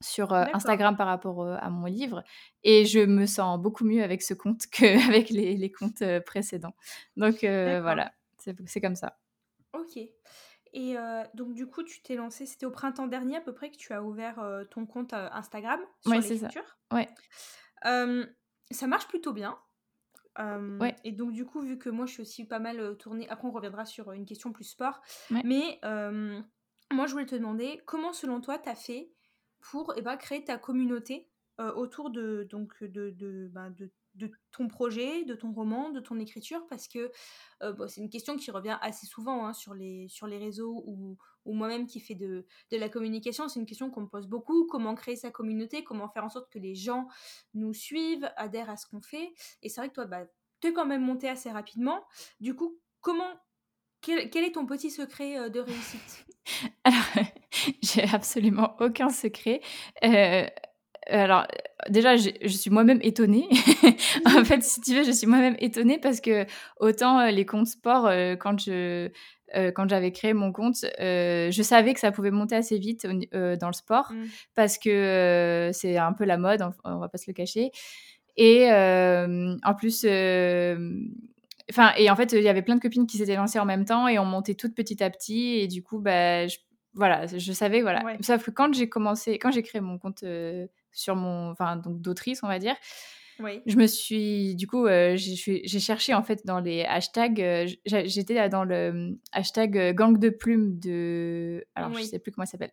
sur Instagram par rapport à mon livre et je me sens beaucoup mieux avec ce compte qu'avec les, les comptes précédents. Donc voilà, c'est comme ça. Ok. Et donc du coup, tu t'es lancé, c'était au printemps dernier à peu près que tu as ouvert ton compte Instagram sur ouais, l'écriture. Ouais. ça marche plutôt bien. Ouais. Et donc, du coup, vu que moi, je suis aussi pas mal tournée, après, on reviendra sur une question plus sport. Mais moi, je voulais te demander comment, selon toi, tu as fait pour eh ben, créer ta communauté autour de, de, ben, de, ton projet, de ton roman, de ton écriture Parce que c'est une question qui revient assez souvent hein, sur, les, réseaux ou, moi-même qui fais de, la communication. C'est une question qu'on me pose beaucoup. Comment créer sa communauté Comment faire en sorte que les gens nous suivent, adhèrent à ce qu'on fait Et c'est vrai que toi, bah, tu es quand même monté assez rapidement. Du coup, comment quel, est ton petit secret de réussite? j'ai absolument aucun secret. Euh, alors, déjà, je suis moi-même étonnée. en fait, si tu veux, je suis moi-même étonnée parce que autant les comptes sport, quand je quand j'avais créé mon compte, je savais que ça pouvait monter assez vite dans le sport mmh. parce que c'est un peu la mode, on, on va pas se le cacher. Et en plus, enfin, et en fait, il y avait plein de copines qui s'étaient lancées en même temps et on montait toutes petit à petit. Et du coup, bah, voilà, je savais, voilà. Sauf que quand j'ai commencé, quand j'ai créé mon compte sur mon, enfin, donc d'autrice, on va dire. Je me suis, du coup, j'ai cherché en fait dans les hashtags. J'étais dans le hashtag gang de plumes de. Alors, je sais plus comment ça s'appelle.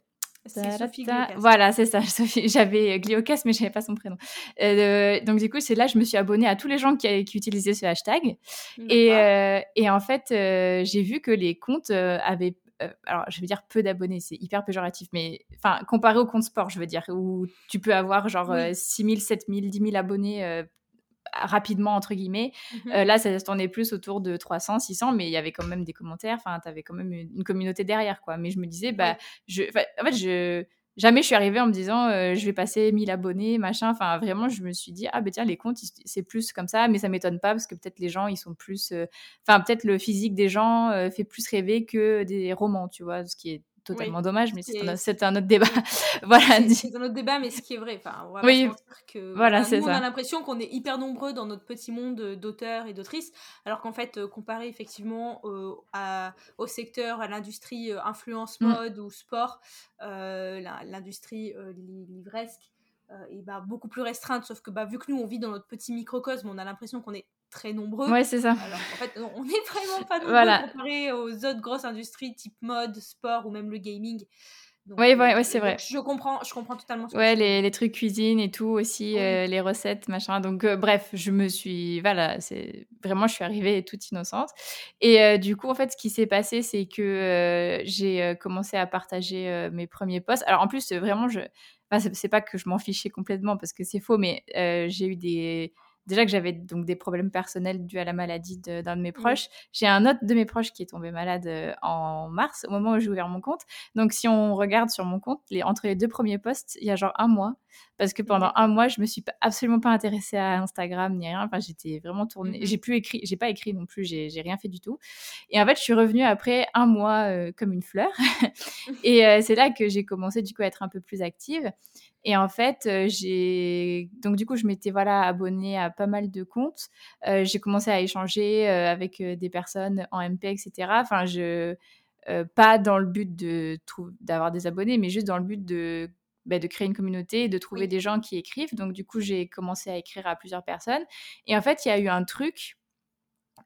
Voilà, c'est ça. J'avais Gliocas, mais je savais pas son prénom. Euh, donc du coup, c'est là je me suis abonnée à tous les gens qui, qui utilisaient ce hashtag. Et, euh, et, en fait, euh, j'ai vu que les comptes avaient alors je veux dire peu d'abonnés, c'est hyper péjoratif, mais enfin comparé au compte sport, je veux dire, où tu peux avoir genre 6 000, 7 000, 10 000 abonnés rapidement entre guillemets. Mmh là, ça se tournait plus autour de 300, 600, mais il y avait quand même des commentaires. Enfin, tu avais quand même une, communauté derrière, quoi. Mais je me disais, bah, je, en fait, je jamais je suis arrivée en me disant, je vais passer 1000 abonnés, machin. Enfin, vraiment, je me suis dit, ah ben tiens, les comptes, c'est plus comme ça, mais ça m'étonne pas parce que peut-être les gens, ils sont plus, enfin, peut-être le physique des gens fait plus rêver que des romans, tu vois, ce qui est totalement dommage, mais c'est un, autre débat. voilà. C'est un autre débat, mais ce qui est vrai. Enfin, on oui, que, voilà, c'est ça. On a l'impression qu'on est hyper nombreux dans notre petit monde d'auteurs et d'autrices, alors qu'en fait, euh, comparé effectivement à, au secteur, à l'industrie euh, influence mmh. mode ou sport, euh, l'industrie livresque, est bah, beaucoup plus restreinte, sauf que bah, vu que nous on vit dans notre petit microcosme, on a l'impression qu'on est très nombreux. Ouais, c'est ça. Alors en fait, on n'est vraiment pas nombreux voilà. comparé aux autres grosses industries type mode, sport ou même le gaming. Oui, ouais, ouais, c'est vrai. Je comprends, je comprends totalement. ouais, les, les, trucs cuisine et tout aussi, euh, les recettes, machin. Donc, euh, bref, je me suis, voilà, c'est vraiment, je suis arrivée toute innocente. Et euh, du coup, en fait, ce qui s'est passé, c'est que j'ai commencé à partager mes premiers posts. Alors, en plus, vraiment, je, enfin, c'est pas que je m'en fichais complètement parce que c'est faux, mais j'ai eu des déjà que j'avais donc des problèmes personnels dus à la maladie d'un de, mes proches. J'ai un autre de mes proches qui est tombé malade euh, en mars, au moment où j'ai ouvert mon compte. Donc, si on regarde sur mon compte, les, entre les deux premiers posts, il y a genre un mois, parce que pendant un mois, je me suis absolument pas intéressée à Instagram ni rien. Enfin, j'étais vraiment tournée. Mmh j'ai plus écrit, j'ai pas écrit non plus, j'ai rien fait du tout. Et en fait, je suis revenue après un mois euh, comme une fleur. et euh, c'est là que j'ai commencé du coup à être un peu plus active. Et en fait, j'ai donc du coup, je m'étais voilà abonnée à pas mal de comptes. j'ai commencé à échanger avec des personnes en MP, etc. Enfin, je pas dans le but de d'avoir des abonnés, mais juste dans le but de bah, de créer une communauté et de trouver des gens qui écrivent. Donc du coup, j'ai commencé à écrire à plusieurs personnes. Et en fait, il y a eu un truc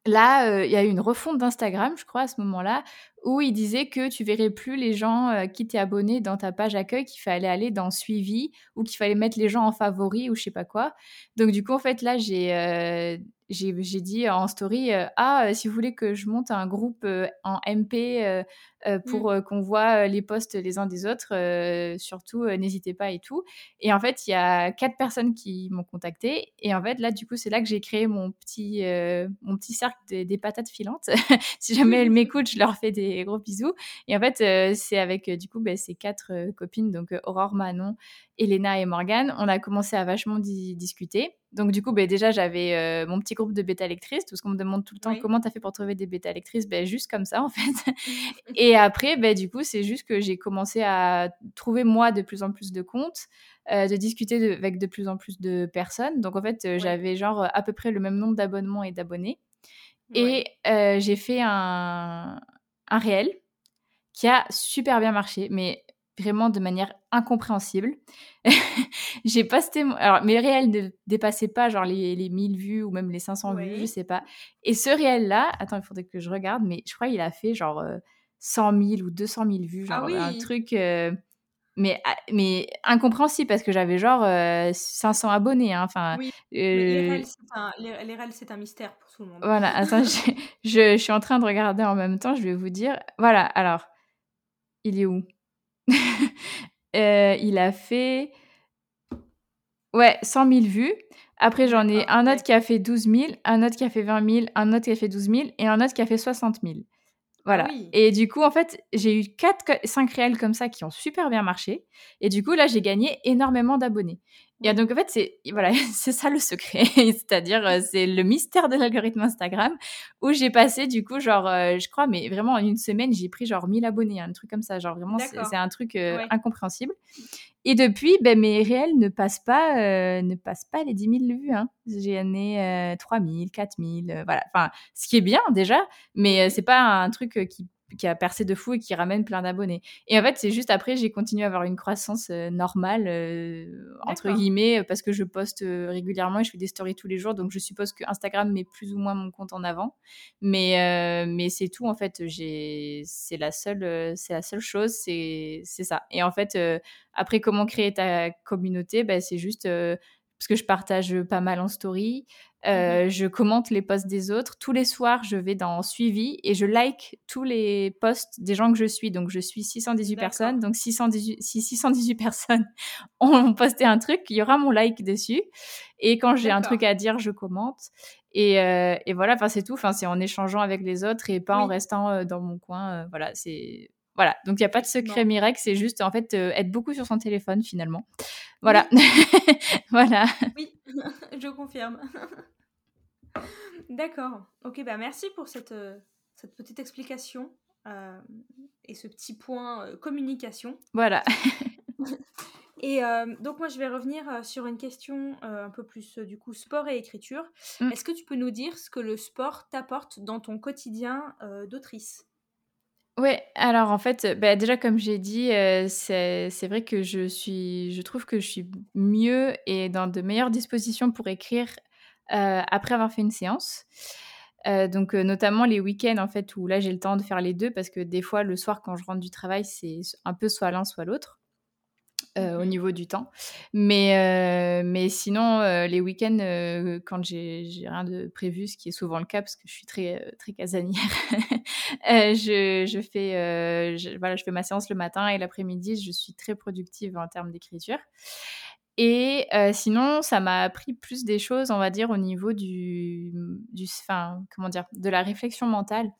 Là, il y a eu une refonte d'Instagram, je crois, à ce moment-là, où il disait que tu verrais plus les gens qui t'étaient abonnés dans ta page accueil, qu'il fallait aller dans suivi ou qu'il fallait mettre les gens en favori ou je sais pas quoi. Donc du coup, en fait, là, j'ai j'ai dit en story ah si vous voulez que je monte un groupe en MP mmh. pour qu'on voit les posts les uns des autres surtout n'hésitez pas et tout et en fait il y a quatre personnes qui m'ont contacté et en fait là du coup c'est là que j'ai créé mon petit mon petit cercle des patates filantes si jamais elles m'écoutent je leur fais des gros bisous. Et en fait, euh, c'est avec euh, du coup ben, ces quatre euh, copines, donc Aurore, Manon, Elena et Morgane, on a commencé à vachement discuter. Donc du coup, ben, déjà, j'avais mon petit groupe de bêta lectrices, tout ce qu'on me demande tout le temps, comment tu as fait pour trouver des bêta lectrices? Ben, Juste comme ça, en fait. et après, ben, du coup, c'est juste que j'ai commencé à trouver, moi, de plus en plus de comptes, de discuter avec de plus en plus de personnes. Donc en fait, j'avais genre à peu près le même nombre d'abonnements et d'abonnés. Et j'ai fait un, un réel qui a super bien marché. Mais vraiment de manière incompréhensible. j'ai posté, alors mes réels ne dépassaient pas genre les, les 1000 vues ou même les 500 vues, je sais pas. Et ce réel-là, attends, il faudrait que je regarde, mais je crois qu'il a fait genre 100 euh, 000 ou 200 000 vues, ah genre un truc. Euh, mais, ah, mais incompréhensible parce que j'avais genre 500 abonnés. Hein, oui, les réels, c'est un, mystère pour tout le monde. Voilà, attends, je, je, suis en train de regarder en même temps, je vais vous dire. Voilà, alors, il est où? Euh, Il a fait. Ouais, 100 000 vues. Après, j'en ai un autre qui a fait 12 000, un autre qui a fait 20 000, un autre qui a fait 12 000 et un autre qui a fait 60 000. Voilà. Et du coup, en fait, j'ai eu 4, 5 réels comme ça qui ont super bien marché. Et du coup, là, j'ai gagné énormément d'abonnés. Et donc, en fait, c'est voilà, c'est ça le secret. C'est-à-dire, euh, c'est le mystère de l'algorithme Instagram où j'ai passé, du coup, genre, euh, je crois, mais vraiment, en une semaine, j'ai pris genre 1000 abonnés, un truc comme ça. Genre, vraiment, c'est un truc euh, incompréhensible. Et depuis, ben, mes réels ne passent pas, ne passent pas les 10 000 vues. Hein. J'en ai 3 000, 4 000, voilà. Enfin, ce qui est bien déjà, mais c'est pas un truc qui qui a percé de fou et qui ramène plein d'abonnés. Et en fait, c'est juste après, j'ai continué à avoir une croissance euh, normale, euh, entre guillemets, parce que je poste euh, régulièrement et je fais des stories tous les jours. Donc, je suppose que Instagram met plus ou moins mon compte en avant. Mais, mais c'est tout, en fait. C'est la, seule, c'est la seule chose, c'est ça. Et en fait, après, comment créer ta communauté? Ben, C'est juste parce que je partage pas mal en story. Mmh euh, je commente les posts des autres. Tous les soirs, je vais dans suivi et je like tous les posts des gens que je suis. Donc, je suis 618 personnes. Donc, 618, si 618 personnes ont posté un truc, il y aura mon like dessus. Et quand j'ai un truc à dire, je commente. Et, euh, et voilà, enfin, c'est tout. Enfin, c'est en échangeant avec les autres et pas en restant euh, dans mon coin. voilà, c'est voilà, donc il n'y a pas de secret miracle, c'est juste en fait être beaucoup sur son téléphone finalement. Voilà. voilà. Oui, je confirme. D'accord. Ok, bah merci pour cette, euh, cette petite explication euh, et ce petit point euh, communication. Voilà. et donc moi je vais revenir sur une question un peu plus du coup sport et écriture. Mm. Est-ce que tu peux nous dire ce que le sport t'apporte dans ton quotidien d'autrice? Oui, alors en fait, bah, déjà comme j'ai dit, euh, c'est vrai que je suis je trouve que je suis mieux et dans de meilleures dispositions pour écrire, euh, après avoir fait une séance. Euh, donc notamment les week-ends en fait où là j'ai le temps de faire les deux parce que des fois le soir quand je rentre du travail, c'est un peu soit l'un soit l'autre. Euh, au niveau du temps. Mais, euh, mais sinon, euh, les week-ends, quand j'ai rien de prévu, ce qui est souvent le cas parce que je suis très, très casanière, je, je, fais, je, voilà, je fais ma séance le matin et l'après-midi, je suis très productive en termes d'écriture. Et sinon, ça m'a appris plus des choses, on va dire, au niveau du, du comment dire, de la réflexion mentale.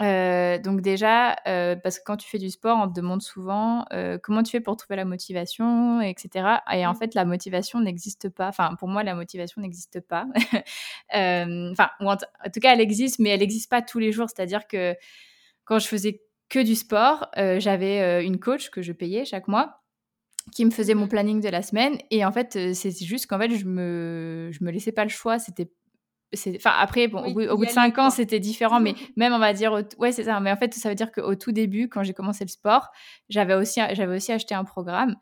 Euh, donc déjà, euh, parce que quand tu fais du sport, on te demande souvent euh, comment tu fais pour trouver la motivation, etc. Et en mmh. fait, la motivation n'existe pas. Enfin, pour moi, la motivation n'existe pas. Enfin, en, en, tout cas, elle existe, mais elle n'existe pas tous les jours. C'est-à-dire que quand je faisais que du sport, j'avais une coach que je payais chaque mois qui me faisait mon mmh. planning de la semaine. Et en fait, c'est juste qu'en fait, je me, je me laissais pas le choix. C'était enfin après bon, au, bout, de cinq ans c'était différent mais même on va dire ouais c'est ça mais en fait ça veut dire qu'au tout début quand j'ai commencé le sport j'avais aussi j'avais aussi acheté un programme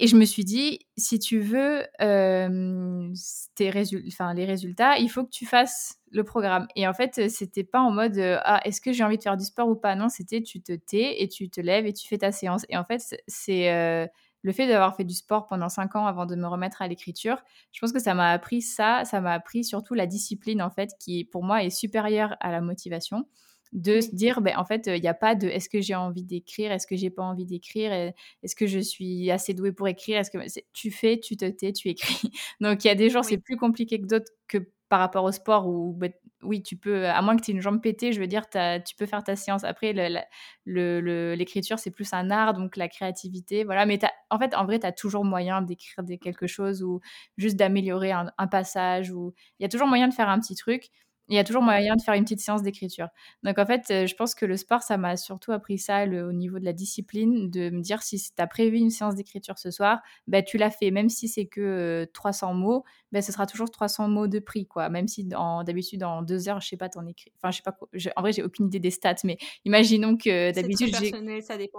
et je me suis dit si tu veux euh, tes enfin les résultats il faut que tu fasses le programme. Et en fait c'était pas en mode ah est-ce que j'ai envie de faire du sport ou pas? Non c'était tu te tais et tu te lèves et tu fais ta séance. Et en fait c'est euh, le fait d'avoir fait du sport pendant cinq ans avant de me remettre à l'écriture, je pense que ça m'a appris ça, ça m'a appris surtout la discipline en fait qui pour moi est supérieure à la motivation. De se dire ben, en fait il n'y a pas de est-ce que j'ai envie d'écrire est-ce que j'ai pas envie d'écrire est-ce que je suis assez douée pour écrire est-ce que tu fais tu te tais tu écris. Donc il y a des jours c'est plus compliqué que d'autres que par rapport au sport où bah, oui, tu peux, à moins que tu aies une jambe pétée, je veux dire, tu peux faire ta séance. Après, l'écriture, c'est plus un art, donc la créativité, voilà. Mais en fait, en vrai, tu as toujours moyen d'écrire quelque chose ou juste d'améliorer un, passage. Ou... Il y a toujours moyen de faire un petit truc. Il y a toujours moyen de faire une petite séance d'écriture. Donc en fait, je pense que le sport, ça m'a surtout appris ça au niveau de la discipline, de me dire si tu as prévu une séance d'écriture ce soir, bah, tu l'as fait, même si c'est que 300 mots, bah, ce sera toujours 300 mots de prix, quoi. Même si d'habitude, en deux heures, je sais pas, t'en écris. Enfin, je sais pas, en vrai, j'ai aucune idée des stats, mais imaginons que d'habitude, j'ai.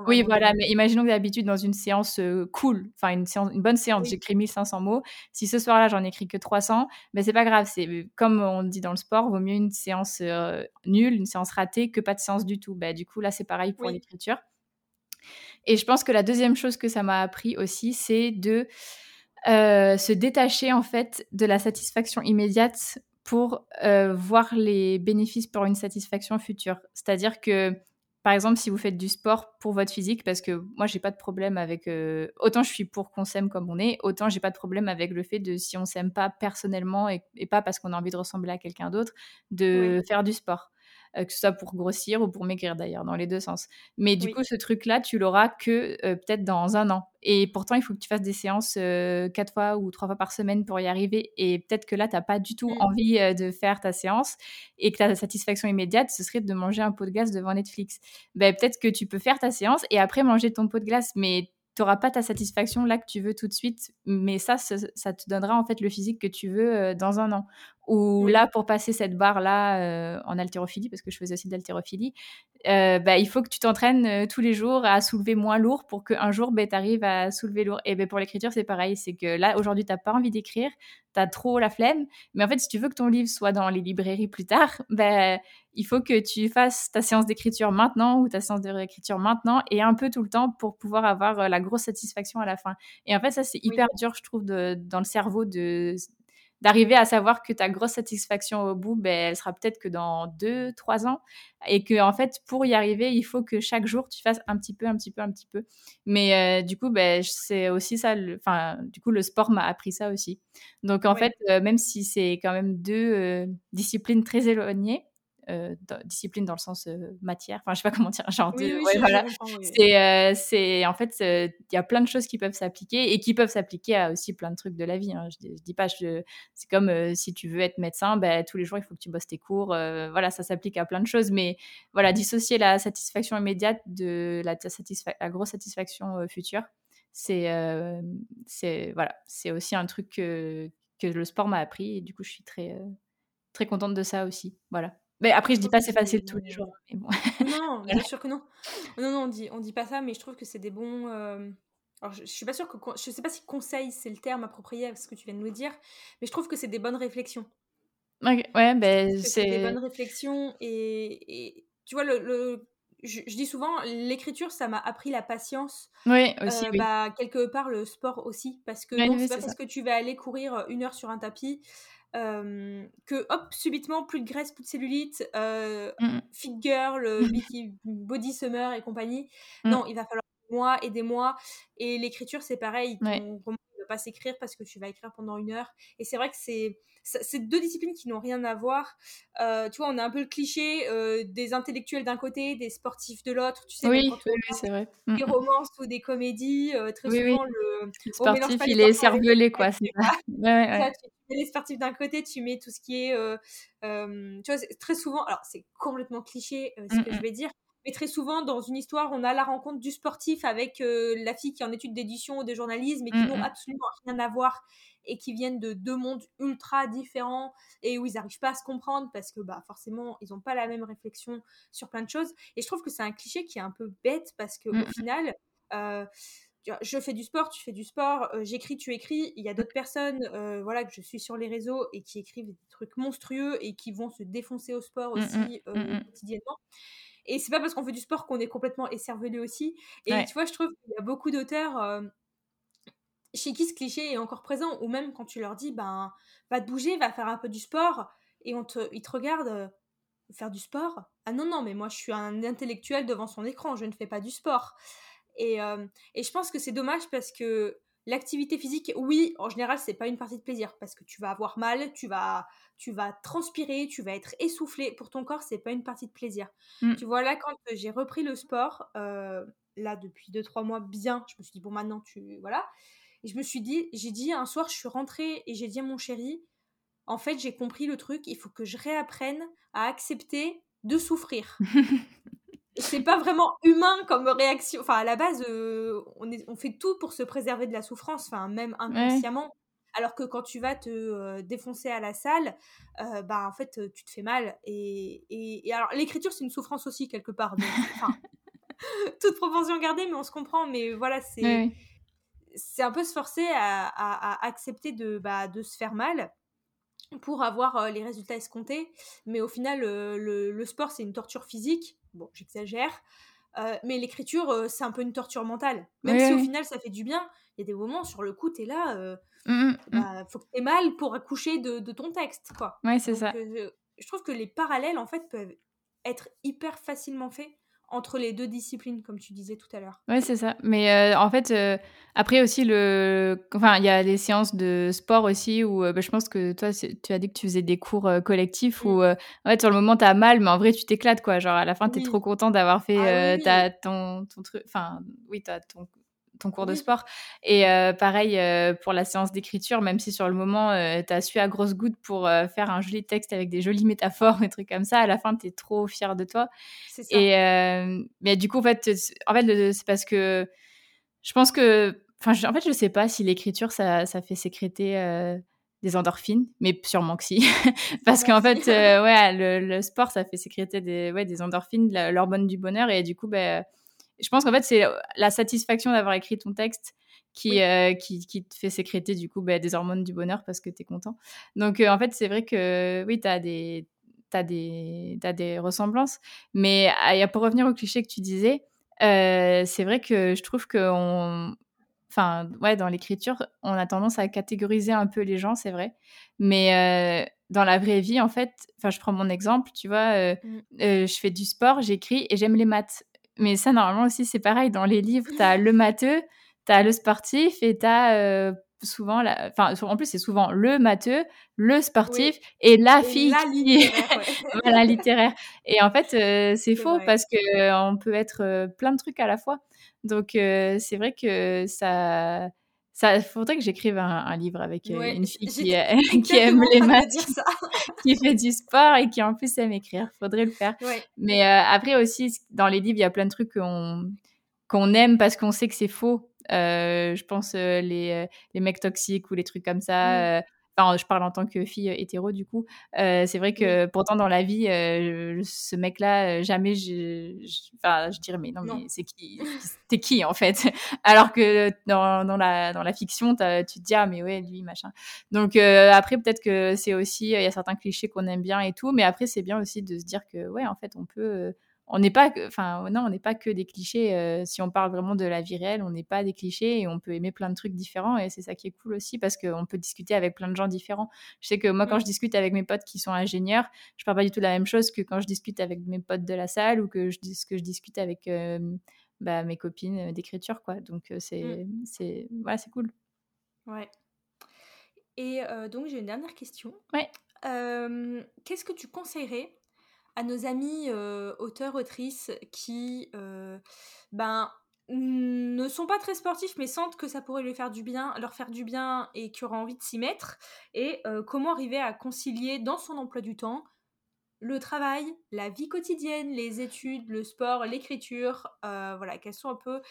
Oui, voilà, mais imaginons que d'habitude, dans une séance cool, enfin, une, séance, une bonne séance, j'écris 1500 mots. Si ce soir-là, j'en écris que 300, ben c'est pas grave. C'est comme on dit dans le sport, vaut mieux une séance euh, nulle, une séance ratée que pas de séance du tout. Ben, du coup, là, c'est pareil pour l'écriture. Et je pense que la deuxième chose que ça m'a appris aussi, c'est de euh, se détacher en fait de la satisfaction immédiate pour euh, voir les bénéfices pour une satisfaction future. C'est-à-dire que par exemple, si vous faites du sport pour votre physique, parce que moi, j'ai pas de problème avec. Euh, autant je suis pour qu'on s'aime comme on est, autant j'ai pas de problème avec le fait de, si on s'aime pas personnellement et, pas parce qu'on a envie de ressembler à quelqu'un d'autre, de faire du sport. Euh, que ce soit pour grossir ou pour maigrir d'ailleurs, dans les deux sens. Mais du coup, ce truc-là, tu l'auras que euh, peut-être dans un an. Et pourtant, il faut que tu fasses des séances euh, quatre fois ou trois fois par semaine pour y arriver. Et peut-être que là, tu n'as pas du tout mmh. envie de faire ta séance et que ta satisfaction immédiate, ce serait de manger un pot de glace devant Netflix. Ben, peut-être que tu peux faire ta séance et après manger ton pot de glace. Mais tu n'auras pas ta satisfaction là que tu veux tout de suite, mais ça, ça, te donnera en fait le physique que tu veux dans un an. Ou là, pour passer cette barre-là euh, en haltérophilie, parce que je faisais aussi de l'haltérophilie, euh, bah, il faut que tu t'entraînes euh, tous les jours à soulever moins lourd pour qu'un jour, bah, tu arrives à soulever lourd. Et ben pour l'écriture, c'est pareil. C'est que là, aujourd'hui, tu n'as pas envie d'écrire, tu as trop la flemme. Mais en fait, si tu veux que ton livre soit dans les librairies plus tard, bah, il faut que tu fasses ta séance d'écriture maintenant ou ta séance de réécriture maintenant et un peu tout le temps pour pouvoir avoir la grosse satisfaction à la fin. Et en fait, ça, c'est hyper dur, je trouve, de, dans le cerveau de d'arriver à savoir que ta grosse satisfaction au bout, ben, elle sera peut-être que dans deux, trois ans. Et que, en fait, pour y arriver, il faut que chaque jour, tu fasses un petit peu, un petit peu, un petit peu. Mais euh, du coup, ben, c'est aussi ça. Enfin, du coup, le sport m'a appris ça aussi. Donc, en fait, euh, même si c'est quand même deux euh, disciplines très éloignées, euh, discipline dans le sens euh, matière. Enfin, je sais pas comment dire. Genre, voilà. C'est, euh, c'est, en fait, il y a plein de choses qui peuvent s'appliquer et qui peuvent s'appliquer à aussi plein de trucs de la vie. Hein. Je, dis pas, c'est comme si tu veux être médecin, ben, tous les jours il faut que tu bosses tes cours. voilà, ça s'applique à plein de choses. Mais voilà, dissocier la satisfaction immédiate de la, la grosse satisfaction future, c'est, c'est voilà, c'est aussi un truc que, que le sport m'a appris et du coup je suis très très contente de ça aussi. Voilà. Mais après, je dis pas c'est facile tous les jours. Non, bien sûr que non. Non, non, on dit, on dit pas ça, mais je trouve que c'est des bons. Euh, alors, je, suis pas sûre que. Je sais pas si conseil, c'est le terme approprié à ce que tu viens de nous dire, mais je trouve que c'est des bonnes réflexions. Ouais, ben c'est. des bonnes réflexions et, tu vois, le, je, dis souvent, l'écriture, ça m'a appris la patience. Oui, aussi. Euh, bah, quelque part, le sport aussi. Parce que c'est pas parce que tu vas aller courir une heure sur un tapis que hop, subitement, plus de graisse, plus de cellulite, euh, fit girl, body summer et compagnie. Mmh. Non, il va falloir des mois et des mois. Et l'écriture, c'est pareil. Ouais. ne va pas s'écrire parce que tu vas écrire pendant une heure. Et c'est vrai que c'est c'est deux disciplines qui n'ont rien à voir. Euh, tu vois, on a un peu le cliché des intellectuels d'un côté, des sportifs de l'autre. Tu sais, oui, oui, c'est vrai. Des mmh romances ou des comédies, très souvent le, le sportif, il est cervelé, quoi. C'est. Ouais, ouais les sportifs d'un côté, tu mets tout ce qui est. Euh, euh, tu vois, très souvent, alors c'est complètement cliché euh, ce que je vais dire, mais très souvent, dans une histoire, on a la rencontre du sportif avec la fille qui est en études d'édition ou de journalisme et qui n'ont absolument rien à voir et qui viennent de deux mondes ultra différents et où ils n'arrivent pas à se comprendre parce que bah, forcément, ils n'ont pas la même réflexion sur plein de choses. Et je trouve que c'est un cliché qui est un peu bête parce qu'au au final, je fais du sport, tu fais du sport, euh, j'écris, tu écris. Il y a d'autres personnes, euh, voilà, que je suis sur les réseaux et qui écrivent des trucs monstrueux et qui vont se défoncer au sport mmh, aussi mmh, euh, mmh, quotidiennement. Et c'est pas parce qu'on fait du sport qu'on est complètement écervelé aussi. Et tu vois, je trouve qu'il y a beaucoup d'auteurs chez qui ce cliché est encore présent, ou même quand tu leur dis, ben, va te bouger, va faire un peu du sport, et on te, ils te regardent faire du sport. Ah non, non, mais moi je suis un intellectuel devant son écran, je ne fais pas du sport. Et, euh, et je pense que c'est dommage parce que l'activité physique, oui, en général, c'est pas une partie de plaisir parce que tu vas avoir mal, tu vas, tu vas transpirer, tu vas être essoufflé. Pour ton corps, c'est pas une partie de plaisir. Mm. Tu vois, là, quand j'ai repris le sport, euh, là, depuis 2-3 mois, bien, je me suis dit, bon, maintenant, tu. Voilà. Et je me suis dit, j'ai dit, un soir, je suis rentrée et j'ai dit à mon chéri, en fait, j'ai compris le truc, il faut que je réapprenne à accepter de souffrir. c'est pas vraiment humain comme réaction. Enfin, à la base, euh, on, est, on, fait tout pour se préserver de la souffrance, enfin, même inconsciemment. Alors que quand tu vas te euh, défoncer à la salle, euh, bah en fait, tu te fais mal. Et, et, alors, l'écriture, c'est une souffrance aussi, quelque part. enfin, toute proportion gardée, mais on se comprend. Mais voilà, c'est c'est un peu se forcer à, à, accepter de, bah, de se faire mal pour avoir les résultats escomptés. Mais au final, le, le sport, c'est une torture physique. Bon, j'exagère. mais l'écriture, c'est un peu une torture mentale. Même si au final, ça fait du bien. Il y a des moments, sur le coup, t'es là, mmh, mmh, mmh. bah, faut que t'aies mal pour accoucher de, de, ton texte, quoi. Ouais, c'est ça. je trouve que les parallèles, en fait, peuvent être hyper facilement faits entre les deux disciplines, comme tu disais tout à l'heure. Oui, c'est ça. Mais euh, en fait, euh, après aussi, le... enfin, il y a des séances de sport aussi où euh, bah, je pense que toi, tu as dit que tu faisais des cours collectifs où, mm. ouais, sur le moment, tu as mal, mais en vrai, tu t'éclates, quoi. Genre, à la fin, tu es trop content d'avoir fait ah ton, ton truc. Enfin, oui, tu as ton ton cours de sport. Et euh, pareil euh, pour la séance d'écriture, même si sur le moment, euh, tu as su à grosse goutte pour faire un joli texte avec des jolies métaphores et trucs comme ça, à la fin, tu es trop fier de toi. Ça. Et mais du coup, en fait, en fait c'est parce que je pense que. Enfin, en fait, je sais pas si l'écriture, ça, ça, fait sécréter des endorphines, mais sûrement que si. Parce qu'en fait, ouais, le, sport, ça fait sécréter des, ouais, des endorphines, l'hormone du bonheur. Et du coup, ben, je pense qu'en fait, c'est euh, la satisfaction d'avoir écrit ton texte qui, euh, qui, qui, te fait sécréter du coup bah, des hormones du bonheur parce que tu es content. Donc euh, en fait, c'est vrai que oui, tu as des, as des, as des ressemblances. Mais pour revenir au cliché que tu disais, c'est vrai que je trouve que enfin, ouais, dans l'écriture, on a tendance à catégoriser un peu les gens, c'est vrai. Mais dans la vraie vie, en fait, enfin, je prends mon exemple, tu vois, mmh. je fais du sport, j'écris et j'aime les maths mais ça, normalement aussi, c'est pareil. Dans les livres, tu as le matheux, tu as le sportif et tu as euh, souvent, la... enfin, en plus, c'est souvent le matheux, le sportif et la fille la qui littéraire, voilà, littéraire. Et en fait, euh, c'est faux parce que euh, on peut être plein de trucs à la fois. Donc, c'est vrai que ça ça faudrait que j'écrive un, livre avec euh, une fille qui, qui aime les maths, qui fait du sport et qui en plus aime écrire. Faudrait le faire. Mais euh, après aussi, dans les livres, il y a plein de trucs qu'on qu'on aime parce qu'on sait que c'est faux. Euh, je pense les, les mecs toxiques ou les trucs comme ça. Mmh. Enfin, je parle en tant que fille hétéro, du coup. Euh, c'est vrai que pourtant, dans la vie, euh, ce mec-là, euh, jamais je, Enfin, je dirais, mais non, mais c'est qui T'es qui, en fait? Alors que dans, dans, la, dans la fiction, tu te dis, ah, mais ouais, lui, machin. Donc, après, peut-être que c'est aussi. Il y a certains clichés qu'on aime bien et tout, mais après, c'est bien aussi de se dire que, ouais, en fait, on peut on n'est pas, enfin non, on n'est pas que des clichés. Euh, si on parle vraiment de la vie réelle, on n'est pas des clichés et on peut aimer plein de trucs différents et c'est ça qui est cool aussi parce qu'on peut discuter avec plein de gens différents. Je sais que moi, quand je discute avec mes potes qui sont ingénieurs, je parle pas du tout de la même chose que quand je discute avec mes potes de la salle ou que je que je discute avec euh, bah, mes copines d'écriture, quoi. Donc euh, c'est, mmh. c'est, voilà, c'est cool. Ouais. Et donc j'ai une dernière question. Ouais. qu'est-ce que tu conseillerais à nos amis euh, auteurs, autrices qui euh, ben, ne sont pas très sportifs mais sentent que ça pourrait leur faire du bien, leur faire du bien et qui auraient envie de s'y mettre et euh, comment arriver à concilier dans son emploi du temps le travail, la vie quotidienne, les études, le sport, l'écriture, voilà, quelles sont un peu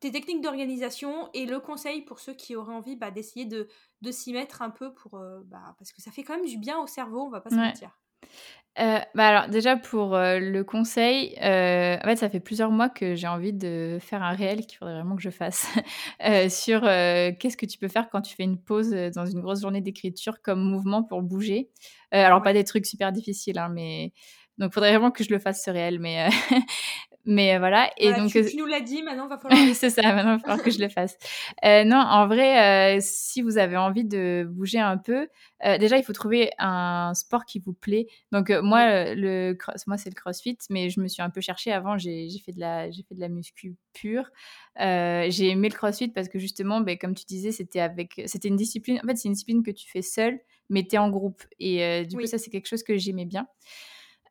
tes techniques d'organisation et le conseil pour ceux qui auraient envie bah, d'essayer de, de s'y mettre un peu pour bah, parce que ça fait quand même du bien au cerveau, on va pas se mentir. Euh, bah alors déjà pour euh, le conseil, euh, en fait ça fait plusieurs mois que j'ai envie de faire un réel qu'il faudrait vraiment que je fasse sur qu'est-ce que tu peux faire quand tu fais une pause dans une grosse journée d'écriture comme mouvement pour bouger? alors pas des trucs super difficiles, hein, mais donc, il faudrait vraiment que je le fasse ce réel, mais, mais voilà. Et donc, tu, tu, nous l'as dit, maintenant, il va falloir. c'est ça, maintenant, il va falloir que je le fasse. Euh, non, en vrai, euh, si vous avez envie de bouger un peu, euh, déjà, il faut trouver un sport qui vous plaît. Donc, moi, le, moi c'est le crossfit, mais je me suis un peu cherchée avant. J'ai fait, de la, fait de la muscu pure. j'ai aimé le crossfit parce que justement, ben, comme tu disais, c'était avec, c'était une discipline. En fait, c'est une discipline que tu fais seule, mais tu es en groupe. Et du coup, ça, c'est quelque chose que j'aimais bien.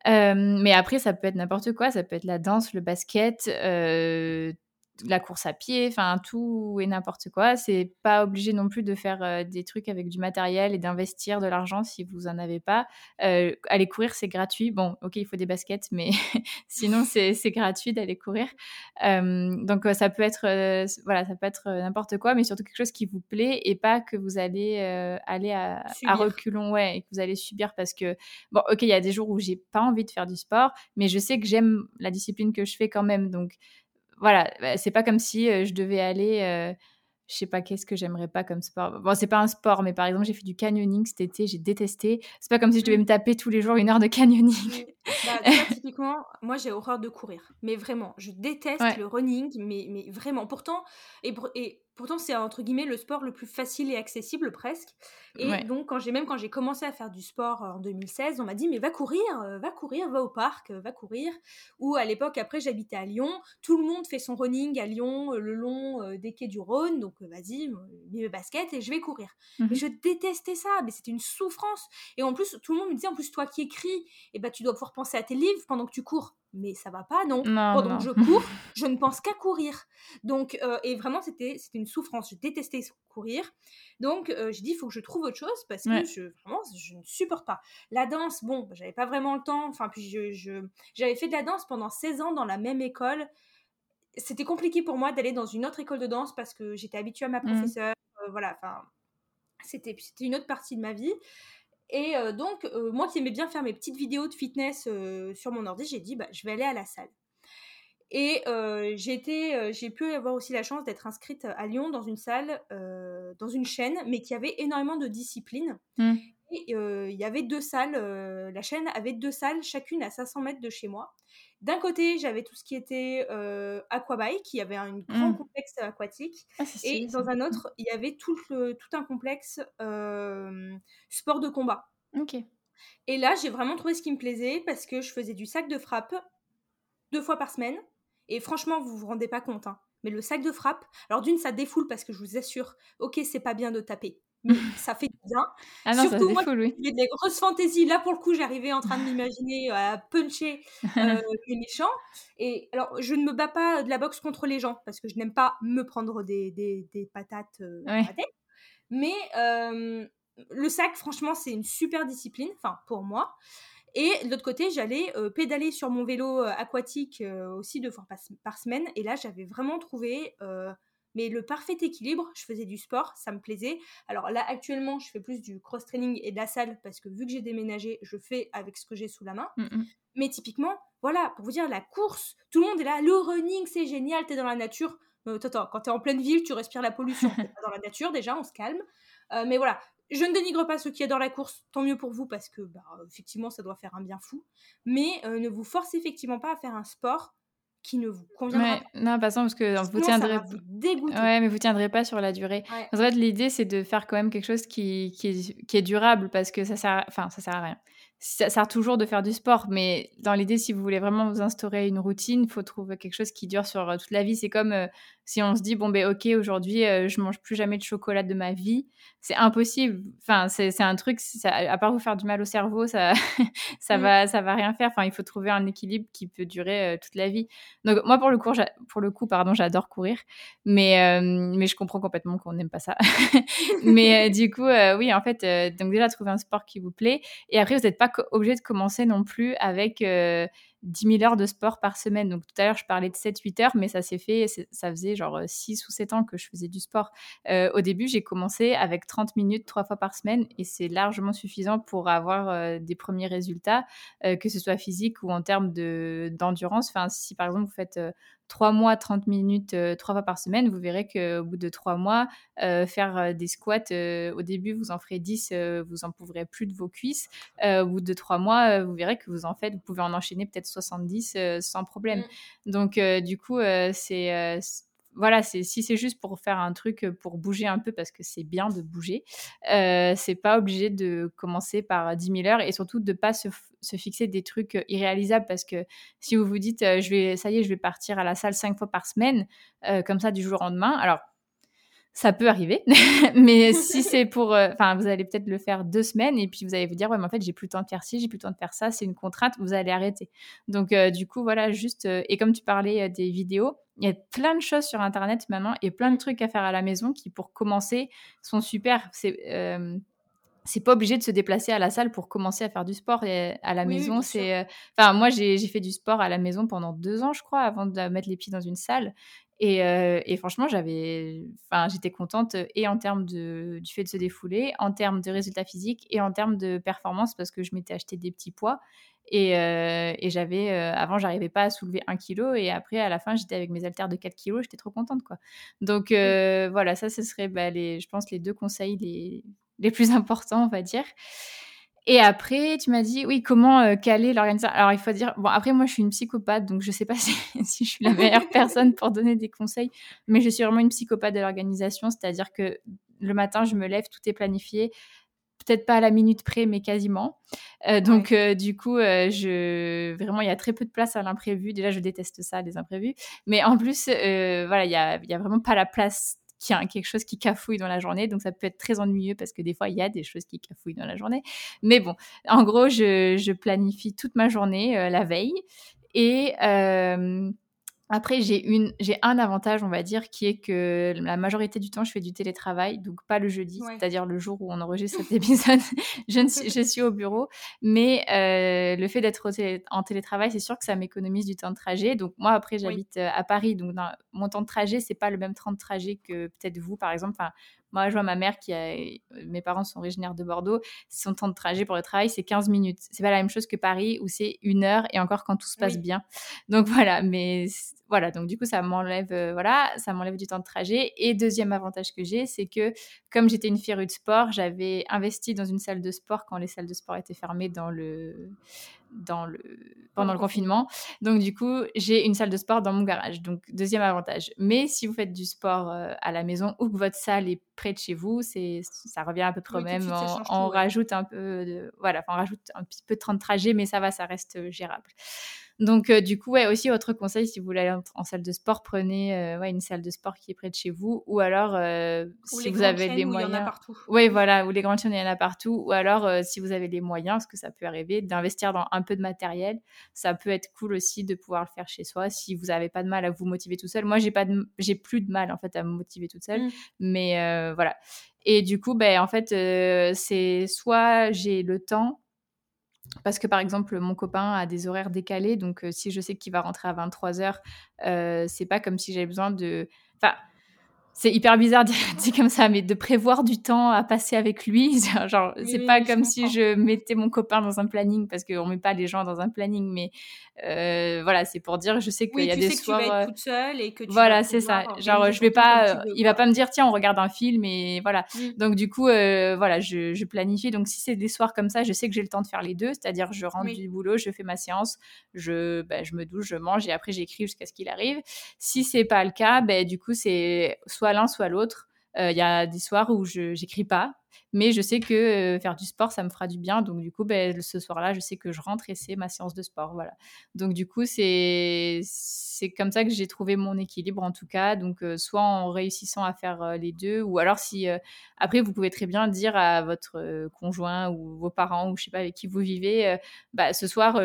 Euh, mais après, ça peut être n'importe quoi. Ça peut être la danse, le basket. Euh, la course à pied, enfin tout et n'importe quoi. C'est pas obligé non plus de faire des trucs avec du matériel et d'investir de l'argent si vous en avez pas. aller courir, c'est gratuit. Bon, ok, il faut des baskets, mais sinon c'est gratuit d'aller courir. donc ça peut être voilà, ça peut être n'importe quoi, mais surtout quelque chose qui vous plaît et pas que vous allez aller à, à, reculons, ouais, et que vous allez subir parce que bon, ok, il y a des jours où j'ai pas envie de faire du sport, mais je sais que j'aime la discipline que je fais quand même, donc voilà, bah, c'est pas comme si je devais aller je sais pas qu'est-ce que j'aimerais pas comme sport? Bon, c'est pas un sport, mais par exemple, j'ai fait du canyoning cet été, j'ai détesté. C'est pas comme si je devais mmh. me taper tous les jours une heure de canyoning. Bah, typiquement, moi j'ai horreur de courir, mais vraiment, je déteste le running, mais, mais vraiment. Pourtant, et, et Pourtant, c'est entre guillemets le sport le plus facile et accessible presque. Et donc, quand j'ai même quand j'ai commencé à faire du sport en 2016, on m'a dit mais va courir, euh, va courir, va au parc, euh, va courir. Ou à l'époque, après, j'habitais à Lyon. Tout le monde fait son running à Lyon, euh, le long des quais du Rhône. Donc, vas-y, mets mes baskets et je vais courir. Mais mmh je détestais ça. Mais c'était une souffrance. Et en plus, tout le monde me disait en plus toi qui écris, eh ben tu dois pouvoir penser à tes livres pendant que tu cours mais ça va pas, non. Pendant que je cours, je ne pense qu'à courir. Donc, euh, et vraiment, c'était une souffrance. Je détestais courir. Donc, euh, j'ai dit, il faut que je trouve autre chose parce que je, vraiment, je ne supporte pas. La danse, bon, j'avais pas vraiment le temps. Enfin, puis je, j'avais fait de la danse pendant 16 ans dans la même école. C'était compliqué pour moi d'aller dans une autre école de danse parce que j'étais habituée à ma mmh. professeure. Euh, voilà, enfin, c'était une autre partie de ma vie. Et donc, moi qui aimais bien faire mes petites vidéos de fitness sur mon ordi, j'ai dit, bah, je vais aller à la salle. Et j'ai pu avoir aussi la chance d'être inscrite à Lyon dans une salle, dans une chaîne, mais qui avait énormément de disciplines. Mmh. Et il y avait deux salles, la chaîne avait deux salles, chacune à 500 mètres de chez moi. D'un côté, j'avais tout ce qui était euh, qui avait un grand mmh. complexe aquatique. Ah, et dans un autre, il y avait tout, tout un complexe sport de combat. Ok. Et là, j'ai vraiment trouvé ce qui me plaisait parce que je faisais du sac de frappe deux fois par semaine. Et franchement, vous vous rendez pas compte, hein, mais le sac de frappe, alors d'une, ça défoule parce que je vous assure, ok, c'est pas bien de taper ça fait bien. Ah non, Surtout moi, oui. j'ai des grosses fantaisies. Là, pour le coup, j'arrivais en train de m'imaginer euh, à puncher euh, les méchants. Et alors, je ne me bats pas de la boxe contre les gens parce que je n'aime pas me prendre des, des, des patates euh, à la tête. Mais le sac, franchement, c'est une super discipline, enfin, pour moi. Et de l'autre côté, j'allais pédaler sur mon vélo aquatique aussi deux fois par, par, semaine. Et là, j'avais vraiment trouvé mais le parfait équilibre, je faisais du sport, ça me plaisait. Alors là, actuellement, je fais plus du cross-training et de la salle parce que vu que j'ai déménagé, je fais avec ce que j'ai sous la main. Mm, mm. Mais typiquement, voilà, pour vous dire, la course, tout le monde est là, le running, c'est génial, t'es dans la nature. Euh, attends, quand t'es en pleine ville, tu respires la pollution. t'es pas dans la nature, déjà, on se calme. Euh, mais voilà, je ne dénigre pas ceux qui adorent la course, tant mieux pour vous parce que bah, effectivement ça doit faire un bien fou. Mais euh, ne vous forcez effectivement pas à faire un sport qui ne vous conviendra pas. Non, pas parce que vous tiendrez. vous Ouais, mais vous tiendrez pas sur la durée. En fait, l'idée c'est de faire quand même quelque chose qui, qui, est, qui est durable parce que ça sert, enfin, ça sert à rien ça sert toujours de faire du sport, mais dans l'idée, si vous voulez vraiment vous instaurer une routine, il faut trouver quelque chose qui dure sur euh, toute la vie. C'est comme euh, si on se dit, bon, ben ok, aujourd'hui, euh, je mange plus jamais de chocolat de ma vie. C'est impossible. Enfin, c'est un truc, ça, à part vous faire du mal au cerveau, ça, ça, mm. va, ça va rien faire. Enfin, il faut trouver un équilibre qui peut durer toute la vie. Donc, moi, pour le, coup, pour le coup, pardon, j'adore courir, mais, mais je comprends complètement qu'on n'aime pas ça. mais du coup, oui, en fait, donc déjà, trouver un sport qui vous plaît. Et après, vous n'êtes pas obligé de commencer non plus avec 10 euh, 000 heures de sport par semaine. Donc tout à l'heure, je parlais de 7-8 heures, mais ça s'est fait, ça faisait genre 6 ou 7 ans que je faisais du sport. Euh, au début, j'ai commencé avec 30 minutes trois fois par semaine et c'est largement suffisant pour avoir euh, des premiers résultats, que ce soit physique ou en termes d'endurance. enfin, si par exemple vous faites 3 mois, 30 minutes, euh, trois fois par semaine, vous verrez qu'au bout de 3 mois, euh, faire euh, des squats, au début, vous en ferez 10, vous en pourrez plus de vos cuisses. au bout de 3 mois, vous verrez que vous en faites, vous pouvez en enchaîner peut-être 70 sans problème. Mmh. Donc, du coup, c'est voilà, si c'est juste pour faire un truc pour bouger un peu parce que c'est bien de bouger, euh, c'est pas obligé de commencer par 10 000 heures et surtout de pas se, fixer des trucs irréalisables parce que si vous vous dites je vais ça y est je vais partir à la salle cinq fois par semaine comme ça du jour au lendemain alors ça peut arriver, mais si c'est pour, euh, enfin, vous allez peut-être le faire deux semaines et puis vous allez vous dire, ouais, mais en fait, j'ai plus le temps de faire ci, j'ai plus le temps de faire ça, c'est une contrainte, vous allez arrêter. Donc, euh, du coup, voilà, juste, euh, et comme tu parlais des vidéos, il y a plein de choses sur Internet maintenant et plein de trucs à faire à la maison qui, pour commencer, sont super. C'est c'est pas obligé de se déplacer à la salle pour commencer à faire du sport et à la maison. c'est, enfin, moi j'ai fait du sport à la maison pendant deux ans, je crois, avant de mettre les pieds dans une salle. Et, franchement, j'avais, enfin, j'étais contente et en termes de, du fait de se défouler, en termes de résultats physiques et en termes de performance parce que je m'étais acheté des petits poids et, et j'avais, avant, j'arrivais pas à soulever un kilo et après, à la fin, j'étais avec mes haltères de 4 kilos, j'étais trop contente, quoi. Donc voilà, ça, ce serait, bah, les, je pense, les deux conseils les, les plus importants, on va dire. Et après, tu m'as dit, oui, comment euh, caler l'organisation Alors, il faut dire, bon, après, moi, je suis une psychopathe, donc je ne sais pas si, je suis la meilleure personne pour donner des conseils, mais je suis vraiment une psychopathe de l'organisation, c'est-à-dire que le matin, je me lève, tout est planifié, peut-être pas à la minute près, mais quasiment. Euh, donc, euh, du coup, je vraiment, il y a très peu de place à l'imprévu. Déjà, je déteste ça, les imprévus. Mais en plus, voilà, il y a, y a vraiment pas la place qu'il y a quelque chose qui cafouille dans la journée. Donc ça peut être très ennuyeux parce que des fois, il y a des choses qui cafouillent dans la journée. Mais bon, en gros, je, planifie toute ma journée euh, la veille. Et euh, après, j'ai une, j'ai un avantage, on va dire, qui est que la majorité du temps, je fais du télétravail, donc pas le jeudi, c'est-à-dire le jour où on enregistre cet épisode. je, suis, je suis au bureau, mais euh, le fait d'être en télétravail, c'est sûr que ça m'économise du temps de trajet. Donc moi, après, j'habite euh, à Paris, donc mon temps de trajet, c'est pas le même temps de trajet que peut-être vous, par exemple. Enfin, moi, je vois ma mère qui a. Mes parents sont originaires de Bordeaux. Son temps de trajet pour le travail, c'est 15 minutes. C'est pas la même chose que Paris où c'est une heure et encore quand tout se passe bien. Donc voilà, mais voilà, donc du coup, ça m'enlève, euh, voilà, ça m'enlève du temps de trajet. Et deuxième avantage que j'ai, c'est que comme j'étais une férue de sport, j'avais investi dans une salle de sport quand les salles de sport étaient fermées dans le, dans le, pendant le confinement. Donc, du coup, j'ai une salle de sport dans mon garage. Donc, deuxième avantage. Mais si vous faites du sport euh, à la maison ou que votre salle est près de chez vous, c'est, ça revient à peu près au même. On, rajoute un peu de, voilà, on rajoute un petit peu de temps de trajet, mais ça va, ça reste euh, gérable. Donc, euh, du coup, ouais, aussi, autre conseil, si vous voulez aller en, salle de sport, prenez euh, ouais, une salle de sport qui est près de chez vous. Ou alors, euh, si vous avez les moyens. Il y en a partout. Oui, voilà, ou les grandes chaînes, il y en a partout. Ou alors, si vous avez les moyens, ce que ça peut arriver, d'investir dans un peu de matériel. Ça peut être cool aussi de pouvoir le faire chez soi si vous n'avez pas de mal à vous motiver tout seul. Moi, j'ai pas j'ai plus de mal, en fait, à me motiver toute seule. Mmh. Mais voilà. Et du coup, ben, en fait, c'est soit j'ai le temps parce que par exemple, mon copain a des horaires décalés, donc euh, si je sais qu'il va rentrer à 23h, euh, c'est pas comme si j'avais besoin de. Enfin, c'est hyper bizarre de dire comme ça, mais de prévoir du temps à passer avec lui, genre, c'est pas comme si je mettais mon copain dans un planning, parce qu'on met pas les gens dans un planning, mais euh, voilà, c'est pour dire, je sais qu'il y a des soirs. Que tu vas être toute seule et que tu Voilà, c'est ça. Genre, je vais pas, il va pas me dire, tiens, on regarde un film et voilà. Donc, du coup, euh, voilà, je, je, planifie. Donc, si c'est des soirs comme ça, je sais que j'ai le temps de faire les deux, c'est-à-dire, je rentre du boulot, je fais ma séance, je, bah, je me douche, je mange et après, j'écris jusqu'à ce qu'il arrive. Si c'est pas le cas, ben, du coup, c'est soit l'un, soit l'autre. Euh, il y a des soirs où je n'écris pas, mais je sais que euh, faire du sport, ça me fera du bien. Donc, du coup, ben, ce soir-là, je sais que je rentre et c'est ma séance de sport. Voilà. Donc, du coup, c'est comme ça que j'ai trouvé mon équilibre, en tout cas. Donc, euh, soit en réussissant à faire les deux, ou alors si. après, vous pouvez très bien dire à votre conjoint ou vos parents, ou je sais pas, avec qui vous vivez, bah, ce soir,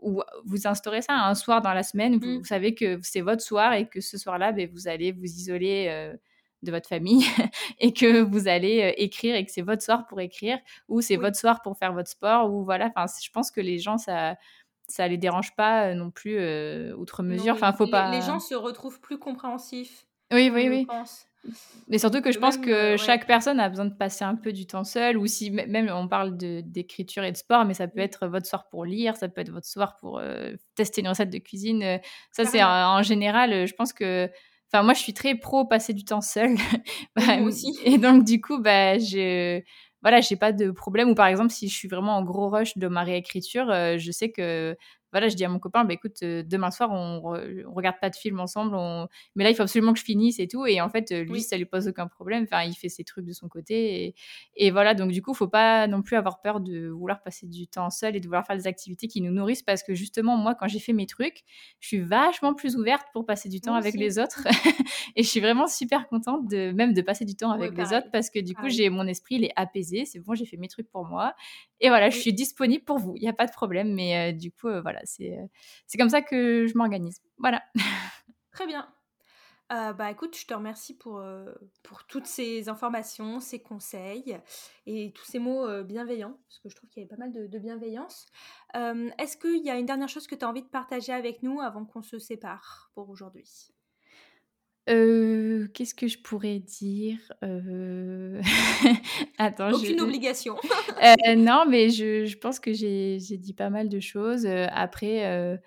ou vous instaurez ça un soir dans la semaine, vous, mmh. savez que c'est votre soir et que ce soir-là, ben, vous allez vous isoler de votre famille et que vous allez euh, écrire et que c'est votre soir pour écrire ou c'est votre soir pour faire votre sport ou voilà enfin je pense que les gens ça ça les dérange pas euh, non plus euh, outre mesure. Enfin faut pas les gens se retrouvent plus compréhensifs oui oui oui. mais surtout que je pense que chaque personne a besoin de passer un peu du temps seul, ou si même on parle d'écriture et de sport, mais ça peut être votre soir pour lire, ça peut être votre soir pour tester une recette de cuisine. Ça, c'est en, général, je pense que Enfin, moi, je suis très pro passer du temps seul. Bah, aussi. Et donc, du coup, bah, je voilà, j'ai pas de problème. Ou par exemple, si je suis vraiment en gros rush de ma réécriture, euh, je sais que voilà, je dis à mon copain, bah, écoute, demain soir, on, regarde pas de film ensemble, mais là, il faut absolument que je finisse et tout. Et en fait, lui, ça lui pose aucun problème. Enfin, il fait ses trucs de son côté. Et, voilà, donc du coup, faut pas non plus avoir peur de vouloir passer du temps seul et de vouloir faire des activités qui nous nourrissent parce que justement, moi, quand j'ai fait mes trucs, je suis vachement plus ouverte pour passer du temps avec les autres. et je suis vraiment super contente de même de passer du temps avec les autres parce que du coup, j'ai mon esprit, il est apaisé. C'est bon, j'ai fait mes trucs pour moi. Et voilà, je suis disponible pour vous. Il n'y a pas de problème. Mais du coup, voilà c'est, c'est comme ça que je m'organise. Voilà. Très bien. bah écoute, je te remercie pour, pour toutes ces informations, ces conseils et tous ces mots bienveillants, parce que je trouve qu'il y avait pas mal de, bienveillance. Est-ce qu'il y a une dernière chose que tu as envie de partager avec nous avant qu'on se sépare pour aujourd'hui? Qu'est-ce que je pourrais dire Attends, Aucune obligation. non, mais je, je pense que j'ai, j'ai dit pas mal de choses. après,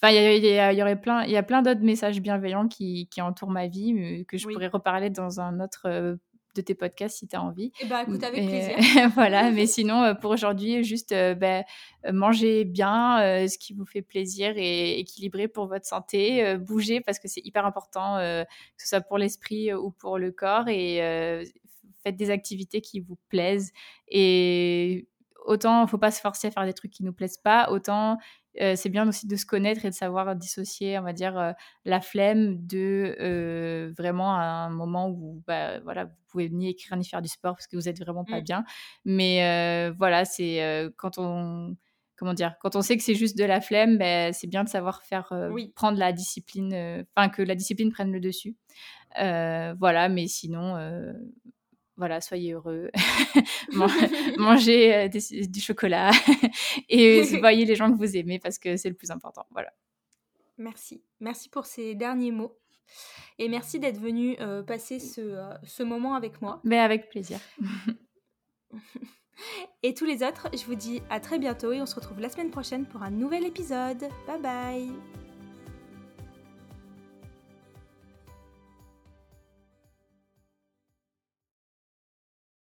enfin, il y, y, aurait plein, il y a plein d'autres messages bienveillants qui, qui entourent ma vie, que je pourrais reparler dans un autre de tes podcasts si tu as envie. Eh ben, écoute, avec plaisir. voilà, mais sinon, pour aujourd'hui, juste ben, manger bien, ce qui vous fait plaisir et équilibré pour votre santé, bouger parce que c'est hyper important, que ce soit pour l'esprit ou pour le corps, et faites des activités qui vous plaisent. Et autant, faut pas se forcer à faire des trucs qui nous plaisent pas, autant euh, c'est bien aussi de se connaître et de savoir dissocier, on va dire, euh, la flemme de euh, vraiment un moment où bah, voilà, vous pouvez ni écrire ni faire du sport parce que vous êtes vraiment pas mmh. bien. Mais voilà, c'est quand on comment dire, quand on sait que c'est juste de la flemme, ben, c'est bien de savoir faire prendre la discipline, enfin que la discipline prenne le dessus. voilà, mais sinon, voilà, soyez heureux, mangez euh, du chocolat et voyez les gens que vous aimez parce que c'est le plus important. Voilà. Merci. Merci pour ces derniers mots. Et merci d'être venu euh, passer ce, euh, ce, moment avec moi. Mais avec plaisir. et tous les autres, je vous dis à très bientôt et on se retrouve la semaine prochaine pour un nouvel épisode. Bye bye